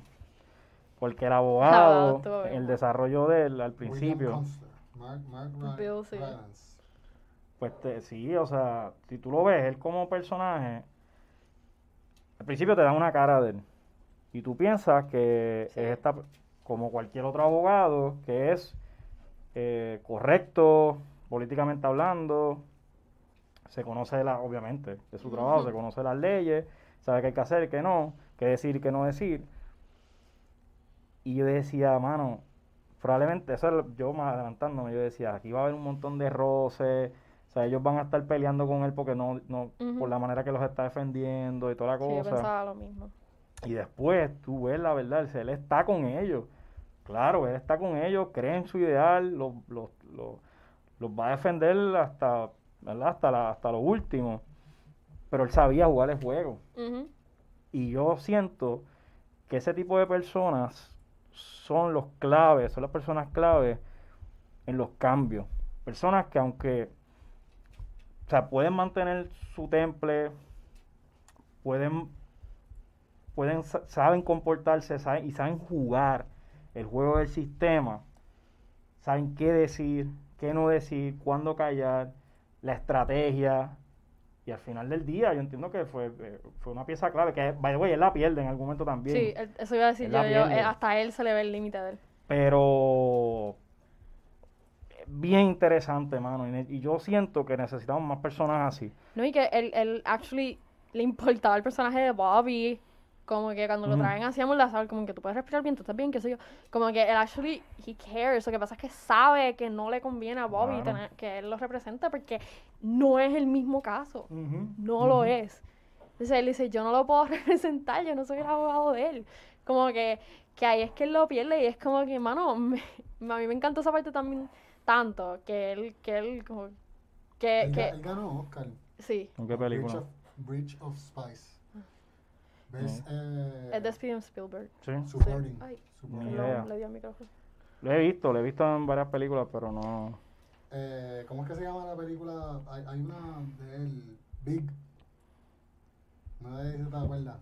Porque el abogado el desarrollo de él al principio, Conster, Mark, Mark Ry- Bill, sí. Rylance. pues te- sí, o sea, si tú lo ves, él como personaje, al principio te dan una cara de él. Y tú piensas que Sí. es esta, como cualquier otro abogado, que es eh, correcto, políticamente hablando, se conoce la, obviamente, de su trabajo, se conoce las leyes, sabe qué hay que hacer, qué no, qué decir, qué no decir. Y yo decía, mano, probablemente, eso es yo más adelantándome, yo decía, aquí va a haber un montón de roces, o sea, ellos van a estar peleando con él porque no, no, por la manera que los está defendiendo y toda la Sí, yo cosa. pensaba lo mismo. Y después tú ves la verdad, él está con ellos. Claro, él está con ellos, cree en su ideal, los, los, los- los va a defender hasta, ¿verdad? hasta, la- hasta lo último. Pero él sabía jugar el juego. Y yo siento que ese tipo de personas son los claves, son las personas claves en los cambios. Personas que aunque, o sea, pueden mantener su temple, pueden, pueden, sa- saben comportarse saben- y saben jugar el juego del sistema, saben qué decir, qué no decir, cuándo callar, la estrategia. Y al final del día, yo entiendo que fue, eh, fue una pieza clave, que, by the way, él la pierde en algún momento también. Sí, eso iba a decir Él yo, yo, eh, hasta él se le ve el límite de él. Pero eh, bien interesante, mano. Y, y yo siento que necesitamos más personas así. No, y que él, él actually le importaba el personaje de Bobby. Como que cuando lo traen así a Mordazal, como que tú puedes respirar bien, tú estás bien, qué sé yo. Como que él actually, he cares. Lo que pasa es que sabe que no le conviene a Bobby Claro. tener, que él lo represente porque no es el mismo caso. No lo es. Entonces él dice, yo no lo puedo representar, yo no soy el abogado de él. Como que, que ahí es que él lo pierde y es como que, mano, me- a mí me encantó esa parte también tanto, que él, que él, como, que, Él, que, él ganó Oscar. sí, ¿En qué Bridge película? of, Bridge of Spice. ¿Ves? No. Eh, es de Steven Spielberg. Sí. Subverting. Ay, Subverting. Ni Lo- idea. le dio el micrófono. Lo he visto, lo he visto en varias películas, pero no. Eh, ¿Cómo es que se llama la película? Hay, hay una de él, Big. No sé si te acuerdas.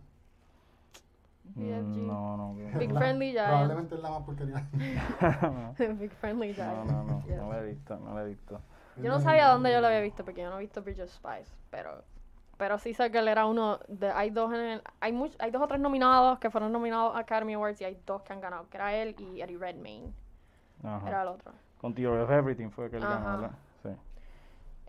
BFG. Mm, No, no. Big La- Friendly Giant. Probablemente es la más porquería. no, Big Friendly Giant. no, no, Yes. no lo he visto, no lo he visto. Yo no sabía dónde yo lo había visto porque yo no he visto Bridge of Spies, pero pero sí sé que él era uno de hay dos en el, hay much- hay dos o tres nominados que fueron nominados a Academy Awards y hay dos que han ganado, que era él y Eddie Redmayne, Ajá. era el otro. Con Theory of Everything fue que él ganó. Sí.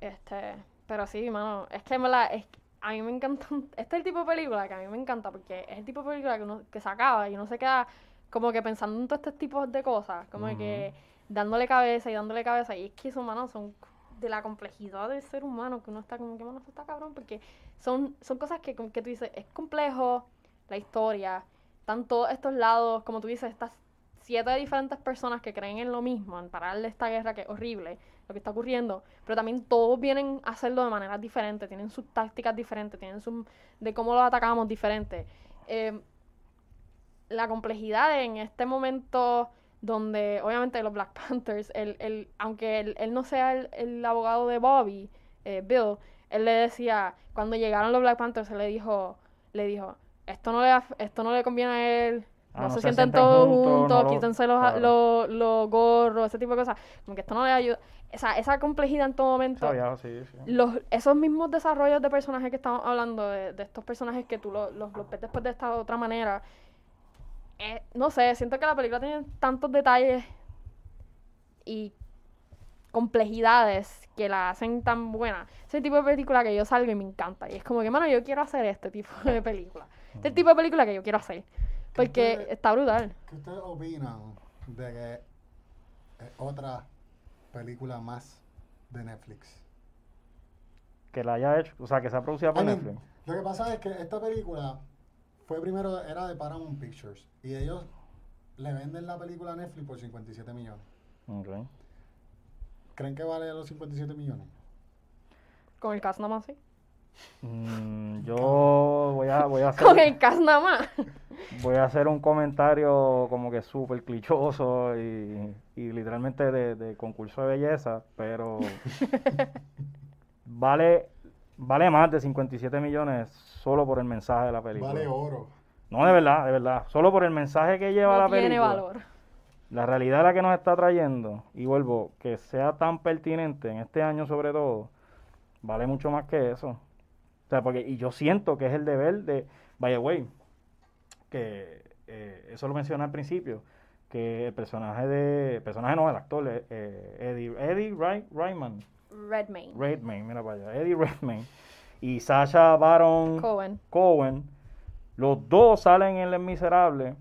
Este, pero sí, mano, es que en verdad, es, a mí me encanta, este es el tipo de película que a mí me encanta porque es el tipo de película que uno que se acaba y uno se queda como que pensando en todos estos tipos de cosas, como que dándole cabeza y dándole cabeza y es que esos manos son de la complejidad del ser humano que uno está como que esto está cabrón porque son son cosas que que tú dices es complejo la historia están todos estos lados como tú dices estas siete diferentes personas que creen en lo mismo en parar esta guerra que es horrible lo que está ocurriendo pero también todos vienen a hacerlo de maneras diferentes tienen sus tácticas diferentes tienen sus de cómo los atacamos diferentes. Eh, la complejidad en este momento donde obviamente los Black Panthers, él, él, aunque él, él no sea el, el abogado de Bobby, eh, Bill, él le decía, cuando llegaron los Black Panthers, él le dijo, le dijo, esto no le, esto no le conviene a él, Ah, no, se, sienten todos juntos, juntos, no lo- quítense los, claro. los, los gorros, ese tipo de cosas, como que esto no le ayuda, esa, esa complejidad en todo momento, sí, sí. los, esos mismos desarrollos de personajes que estamos hablando, de, de estos personajes que tú los, los, los ves después de esta otra manera, eh, no sé, siento que la película tiene tantos detalles y complejidades que la hacen tan buena. Ese tipo de película que yo salgo y me encanta. Y es como que, mano, yo quiero hacer este tipo de película. Este tipo de película que yo quiero hacer. Porque está brutal. ¿Qué ustedes opinan de que es otra película más de Netflix? que la haya hecho, o sea, que sea producida por I mean, Netflix. Lo que pasa es que esta película fue primero, era de Paramount Pictures. Y ellos le venden la película a Netflix por 57 millones. ¿Creen que vale los 57 millones? Con el cast nada más, sí. Mm, yo voy a, voy a Con hacer, el cast nada más. voy a hacer un comentario como que súper clichoso y, y literalmente de, de concurso de belleza, pero vale, vale más de 57 millones solo por el mensaje de la película. Vale oro. No, de verdad, de verdad. Solo por el mensaje que lleva la No tiene película. valor. La realidad es la que nos está trayendo, y vuelvo, que sea tan pertinente en este año sobre todo, vale mucho más que eso. O sea, porque, y yo siento que es el deber de, by the way, que eh, eso lo mencioné al principio, que el personaje de, el personaje no, el actor, eh, eh, Eddie, Eddie Ray- Rayman, Redmayne. Redmayne, mira para allá, Eddie Redmayne, y Sasha Baron Cohen. Cohen, los dos salen en Les Miserables.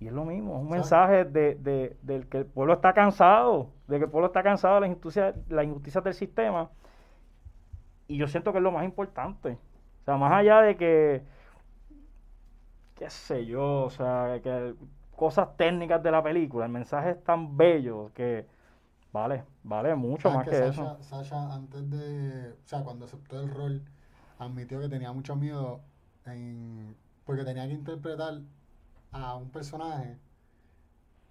Y es lo mismo, es un Sa- mensaje de, de- del que el pueblo está cansado, de que el pueblo está cansado de las injusticias, las injusticias del sistema. Y yo siento que es lo más importante. O sea, más allá de que, qué sé yo, o sea, que cosas técnicas de la película, el mensaje es tan bello que vale, vale mucho ¿Sabes más que que Sasha, eso. Sasha, antes de. O sea, cuando aceptó el rol, admitió que tenía mucho miedo en, porque tenía que interpretar a un personaje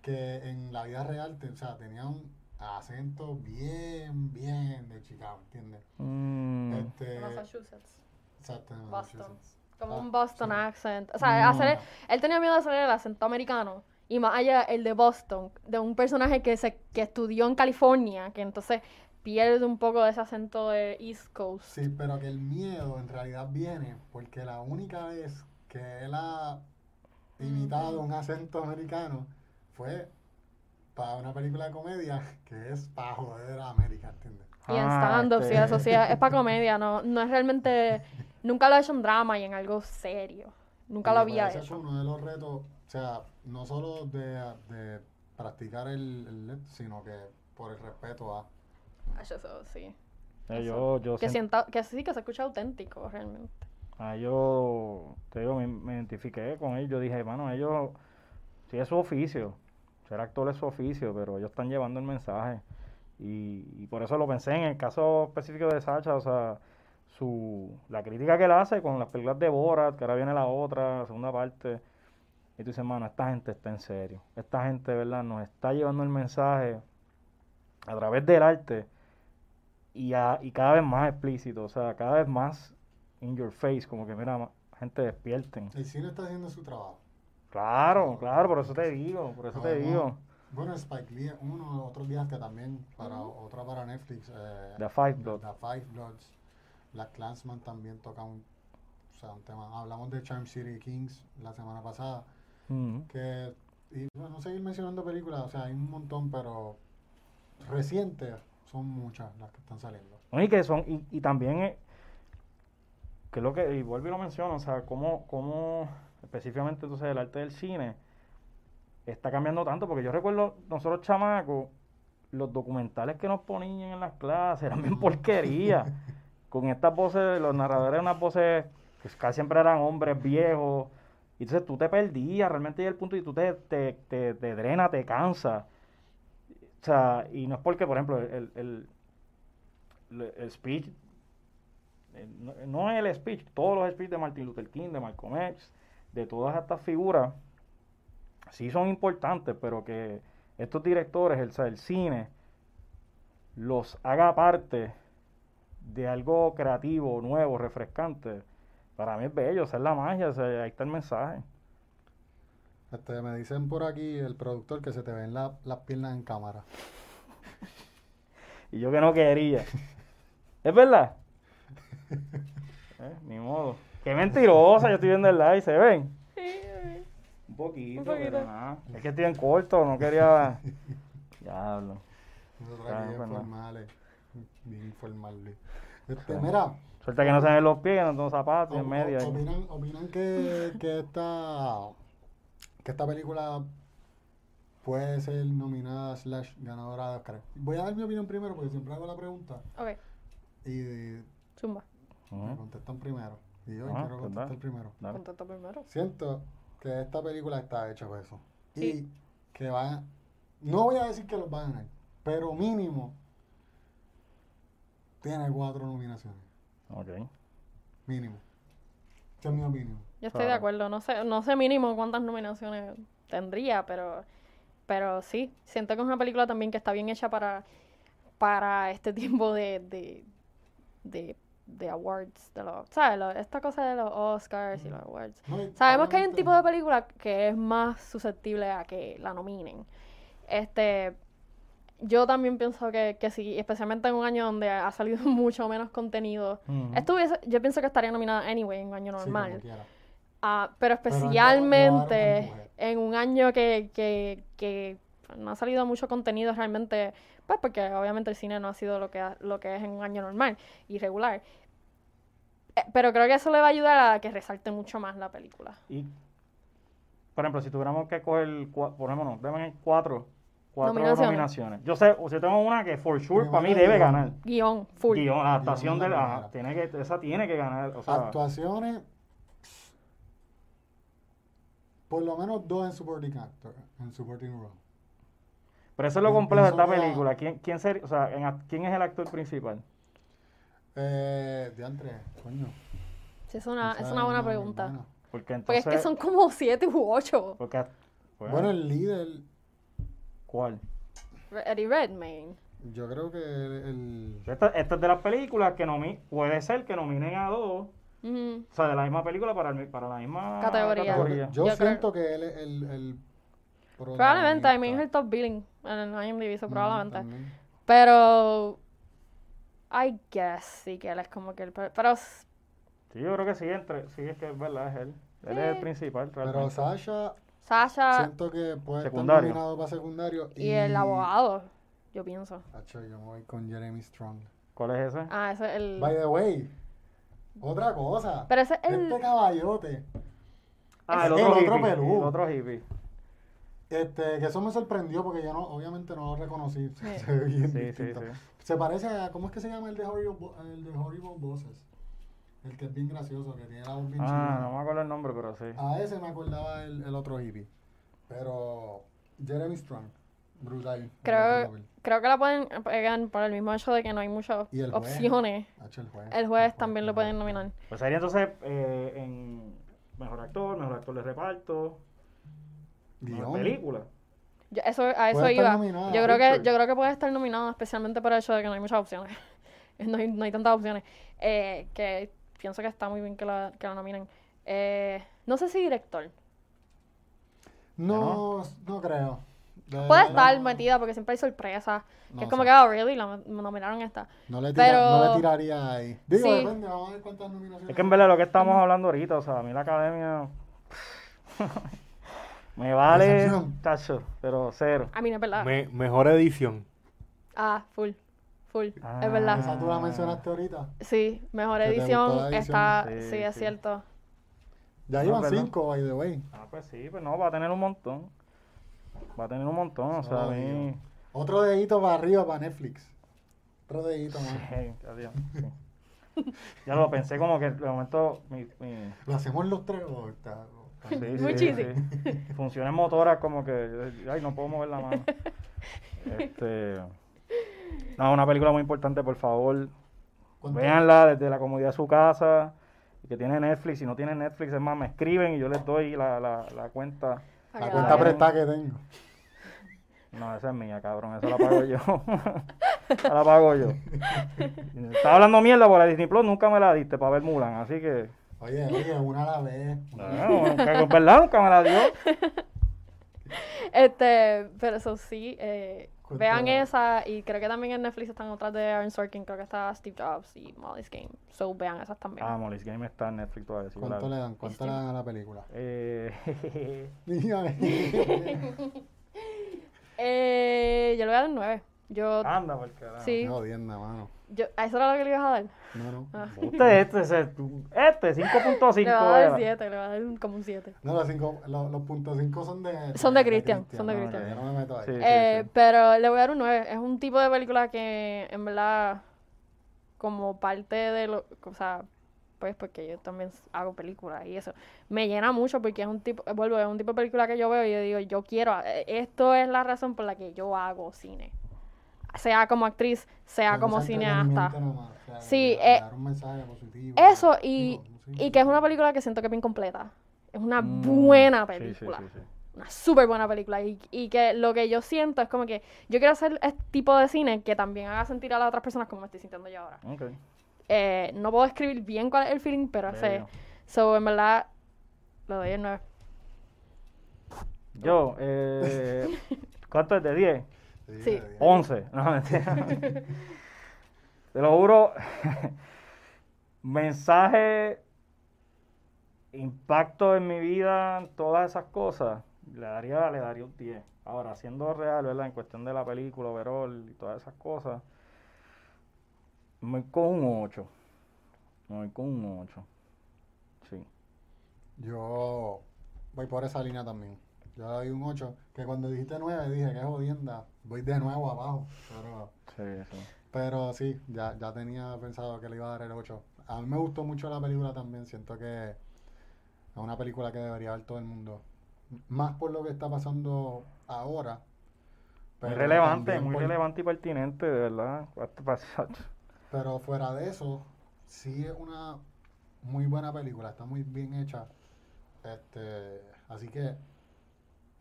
que en la vida real te- o sea, tenía un acento bien, bien de Chicago, ¿entiendes? Mm, Este, De Massachusetts. exacto, de Boston. Massachusetts. Como Ah, un Boston sí. accent. O sea, No. hacer, él tenía miedo de hacer el acento americano. Y más allá el de Boston, de un personaje que se que estudió en California, que entonces pierde un poco de ese acento de East Coast. Sí, pero que el miedo en realidad viene porque la única vez que él ha imitado un acento americano fue para una película de comedia que es para joder a América, ¿entiendes? Y en Ah, stand-up, sí, este- eso sí, es para comedia, no, no es realmente, nunca lo he hecho en drama y en algo serio. Nunca Y lo pues había ese hecho. es uno de los retos, o sea, no solo de, de practicar el, el lip, sino que por el respeto a... Ay, Eso sí. eh, yo, yo Que, sienta, que sí, que se escucha auténtico, realmente. Ah, yo, te digo, me, me identifiqué con ellos. Yo dije, hermano, ellos, sí es su oficio, ser actor es su oficio, pero ellos están llevando el mensaje. Y, y por eso lo pensé en el caso específico de Sacha, o sea, su, la crítica que él hace con las películas de Borat, que ahora viene la otra, la segunda parte. Y tú dices, hermano, esta gente está en serio. Esta gente, ¿verdad? Nos está llevando el mensaje a través del arte y, a- y cada vez más explícito, o sea, cada vez más in your face, como que mira, gente despierten. El cine está haciendo su trabajo. Claro, claro, por eso te digo, por eso te digo. Bueno, Spike Lee, uno otros días que también, para otra para Netflix, eh, The Five Bloods. The Five Bloods, Black Clansman también toca un, o sea, un tema. Hablamos de Charm City Kings la semana pasada, Que, y bueno, seguir mencionando películas, o sea, hay un montón, pero recientes son muchas las que están saliendo. Y que son, y, y también, eh, que es lo que, y vuelvo y lo menciono, o sea, cómo, cómo específicamente entonces el arte del cine está cambiando tanto, porque yo recuerdo, nosotros chamacos, los documentales que nos ponían en las clases eran bien porquería, con estas voces, los narradores eran unas voces que casi siempre eran hombres viejos, y entonces tú te perdías, realmente llega el punto y tú te, te, te, te drena, te cansa. O sea, y no es porque, por ejemplo, el, el, el, speech, eh, no, es el speech, todos los speeches de Martin Luther King, de Malcolm X, de todas estas figuras, sí son importantes, pero que estos directores, el cine, los haga parte de algo creativo, nuevo, refrescante, para mí es bello, esa es la magia, ahí está el mensaje. Este, me dicen por aquí el productor que se te ven la- las piernas en cámara. Y yo que no quería. ¿Es verdad? Eh, Ni modo. Qué mentirosa, yo estoy viendo el live, ¿se ven? Un poquito, Un poquito. pero nada. Es que estoy en corto, no quería... Diablo. Nosotros aquí bien pues bien informales. Este, mira, Suelta que no se ven los pies, que no tengo zapatos o- en medio. o- opinan, opinan que, que esta que esta película puede ser nominada slash ganadora de Oscar. Voy a dar mi opinión primero porque siempre hago la pregunta. Ok. Y Zumba. me contestan primero. Y yo Ah, quiero pues contestar dale. primero. Contesta primero. Siento que esta película está hecha para eso. Sí. Y que va. No voy a decir que los van a ganar, pero mínimo tiene cuatro nominaciones. Ok. Mínimo. Esa es mi opinión. Yo estoy de acuerdo. No sé, no sé mínimo cuántas nominaciones tendría, pero, pero sí. Siento que es una película también que está bien hecha para, para este tipo de, de, de, de awards. De los, ¿Sabes? Lo- esta cosa de los Oscars y los awards. Sabemos que hay un tipo de película que es más susceptible a que la nominen. Este, yo también pienso que, que sí, especialmente en un año donde ha salido mucho menos contenido. Ujú. Estuviese, yo pienso que estaría nominada anyway en un año Sí, normal. Ah, pero especialmente en un año que, que, que no ha salido mucho contenido realmente, pues porque obviamente el cine no ha sido lo que, ha- lo que es en un año normal y regular. Eh, pero creo que eso le va a ayudar a que resalte mucho más la película. Y, por ejemplo, si tuviéramos que coger, ponémonos, deben cuatro, cuatro Nominaciones. nominaciones. Yo sé, o sea, tengo una que for sure para mí debe guion. ganar. Guión, full. Guión, la adaptación Guión de la la, primera. tiene que, esa tiene que ganar, o sea, Actuaciones. Por lo menos dos en supporting actor, en supporting role. pero eso es lo complejo de esta película. ¿Quién, quién, ser- o sea, en ¿quién es el actor principal? Eh, diantre, coño. Sí, es una, es una buena pregunta. Porque entonces, Porque es que son como siete u ocho. porque, bueno, Bueno, el líder, ¿cuál? Eddie Redmayne. yo creo que el, el- Esta, esta es de las películas que nomi puede ser que nominen a dos, o sea, de la misma película para, el para la misma Categoría. categoría. yo Yo creo- siento que él es el, el Probablemente, protagonista. también es el top billing en el IMDb, so Mm, probablemente. Pero. I guess sí que él es como que el. pe- Pero. Sí, yo creo que sí, entre, sí, es que es verdad, es él. Él es el principal, Pero realmente. Sasha, Sasha siento que puede Secundario. estar nominado para secundario. y el abogado, yo pienso. Acho, yo me voy con Jeremy Strong. ¿Cuál es ese? Ah, ese es el. By the way, otra cosa. Pero ese es el. Este caballote, Ah, el el otro, otro hippie. El otro hippie. este, que eso me sorprendió porque yo no, obviamente no lo reconocí. Sí. Se ve bien Sí, sí, distinto. sí. Se parece a, ¿cómo es que se llama el de Horrible, el de Horrible Bosses? El que es bien gracioso, que tiene la voz bien Ah, chida. no me acuerdo el nombre, pero sí. A ese me acordaba el, el otro hippie. Pero Jeremy Strong, brutal. Creo, creo que la pueden pegar por el mismo hecho de que no hay muchas Y el juez. opciones. Hacho, el juez. El juez también lo pueden nominar. Pues sería entonces eh, en mejor actor, mejor actor de reparto, mejor Guión. película. Yo- eso, a eso Puede estar iba. nominada, Yo creo, que, yo creo que puede estar nominado especialmente por el hecho de que no hay muchas opciones. no, hay, no hay tantas opciones. Eh, que pienso que está muy bien que la, que la nominen. Eh, no sé si director. No, no creo. De Puede estar no. metida porque siempre hay sorpresas. que No es como sé. que, oh, really, la me nominaron esta. No le, tira- Pero- no le tiraría ahí. Digo, Sí. depende, vamos a ver cuántas nominaciones. Es que en verdad lo que estamos hablando ahorita, o sea, a mí la academia me vale, tacho, pero cero. A mí no es verdad. Me- mejor edición. Ah, full. Full. Ah. Es verdad. Esa tú la mencionaste ahorita. Sí, mejor ¿Que te gustó edición, está. Sí, Sí, es sí. cierto. Ya No, llevan ¿verdad? cinco, by the way. Ah, pues sí, pues no, va a tener un montón. Va a tener un montón, o sea, a mí... Otro dedito para arriba para Netflix. Otro dedito más. Sí, adiós, sí. Ya lo pensé como que de momento mi, mi- ¿Lo hacemos los tres o está? Sí, Muy sí, sí. Funciones motoras como que, ay, no puedo mover la mano. Este, no, una película muy importante, por favor, ¿Cuánto- véanla desde la comodidad de su casa, que tiene Netflix, si no tiene Netflix, es más, me escriben y yo les doy la, la, la cuenta. La cuenta prestada que tengo. No, esa es mía, cabrón, esa la pago yo. esa la pago yo. Estaba hablando mierda por la Disney Plus, nunca me la diste para ver Mulan, así que... Oye, oye, una a la vez. No, nunca- es verdad, nunca me la dio. Este, pero eso sí, eh, Cuenta- vean esa y creo que también en Netflix están otras de Aaron Sorkin, creo que está Steve Jobs y Molly's Game. So vean esas también. Ah, Molly's Game está en Netflix todavía. sí, ¿Cuánto claro. le dan? ¿Cuánto le dan a la película? Eh, Eh, yo le voy a dar un 9. Yo, anda, por carajo. sí, Qué jodienda, mano. yo, ¿a eso era lo que le ibas a dar? No, no. Ah. Usted, este, este, 5.5 Le voy a dar era. 7, le voy a dar como un 7. No, los, cinco, los, los puntos cinco son de... Son de Christian, son de no, Christian. que Yo no me meto ahí. Sí. Eh, Pero le voy a dar un 9. Es un tipo de película que en verdad como parte de lo, o sea, pues porque yo también hago películas y eso, me llena mucho porque es un tipo, vuelvo, es un tipo de película que yo veo y yo digo, yo quiero, eh, esto es la razón por la que yo hago cine. Sea como actriz, sea como cineasta. entretenimiento nomás, o sea, Sí, de eh, dar un mensaje positivo. Eso y, Digo, sí. y que es una película que siento que es bien completa. Es una Mm, buena sí, sí, película. sí, sí. Una súper buena película. Y, y que lo que yo siento es como que yo quiero hacer este tipo de cine que también haga sentir a las otras personas como me estoy sintiendo yo ahora. Ok. Eh, no puedo escribir bien cuál es el feeling, pero sé. So, en verdad, lo doy el 9. Yo, eh, ¿cuánto es de 10? Sí. de diez. 11. No. Te lo juro. Mensaje, impacto en mi vida, todas esas cosas, le daría, le daría un 10. Ahora, siendo real, ¿verdad? En cuestión de la película, overall y todas esas cosas, me voy con un 8. Me voy con un 8. Sí. Yo voy por esa línea también. Yo le doy un 8, que cuando dijiste 9 dije que jodienda, voy de nuevo abajo. Pero, Sí, sí. pero sí, ya, ya tenía pensado que le iba a dar el 8. A mí me gustó mucho la película también, siento que es una película que debería ver todo el mundo. Más por lo que está pasando ahora. Muy relevante, muy por- relevante y pertinente, de verdad. Pero fuera de eso, sí es una muy buena película, está muy bien hecha. Este, así que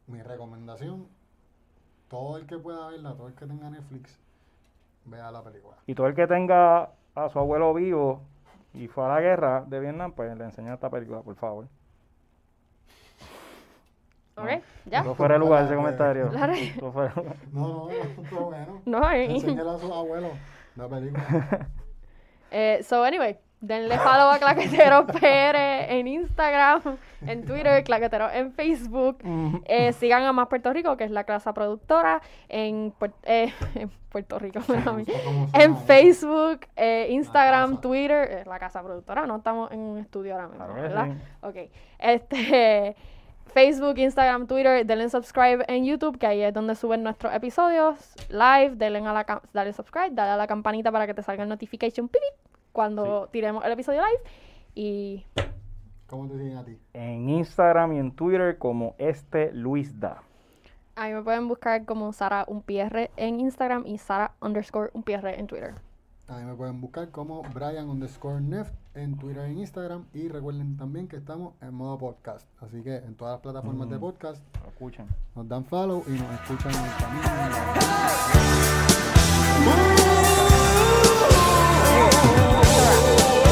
mi recomendación, todo el que pueda verla, todo el que tenga Netflix, vea la película. Y todo el que tenga a su abuelo vivo y fue a la guerra de Vietnam, pues le enseña esta película, por favor. ¿Ok? ¿Ya? No fuera el lugar ese comentario. Claro. No fuera el lugar. No, no, no, todo bueno. No, eh. A sus abuelos la película. Eh, so, anyway, denle follow a Claquetero PR en Instagram, en Twitter, Claquetero en Facebook. Eh, sigan a Más Puerto Rico, que es la casa productora, en, eh, en Puerto Rico, en. Facebook, eh, Instagram. Twitter, es la casa productora, no estamos en un estudio ahora mismo, ¿verdad? Ok. Este, Facebook, Instagram, Twitter, denle subscribe en YouTube, que ahí es donde suben nuestros episodios live, denle a la dale subscribe, dale a la campanita para que te salga el notification pip, cuando tiremos el episodio live. Y ¿Cómo te siguen a ti? En Instagram y en Twitter como este Luis Da. ahí me pueden buscar como Sara un PR en Instagram y Sara underscore un PR en Twitter. A mí me pueden buscar como Brian underscore Neft en Twitter e Instagram. Y recuerden también que estamos en modo podcast. Así que en todas las plataformas de Mm. podcast Lo escuchen. nos dan follow y nos escuchan en el camino. Aurora.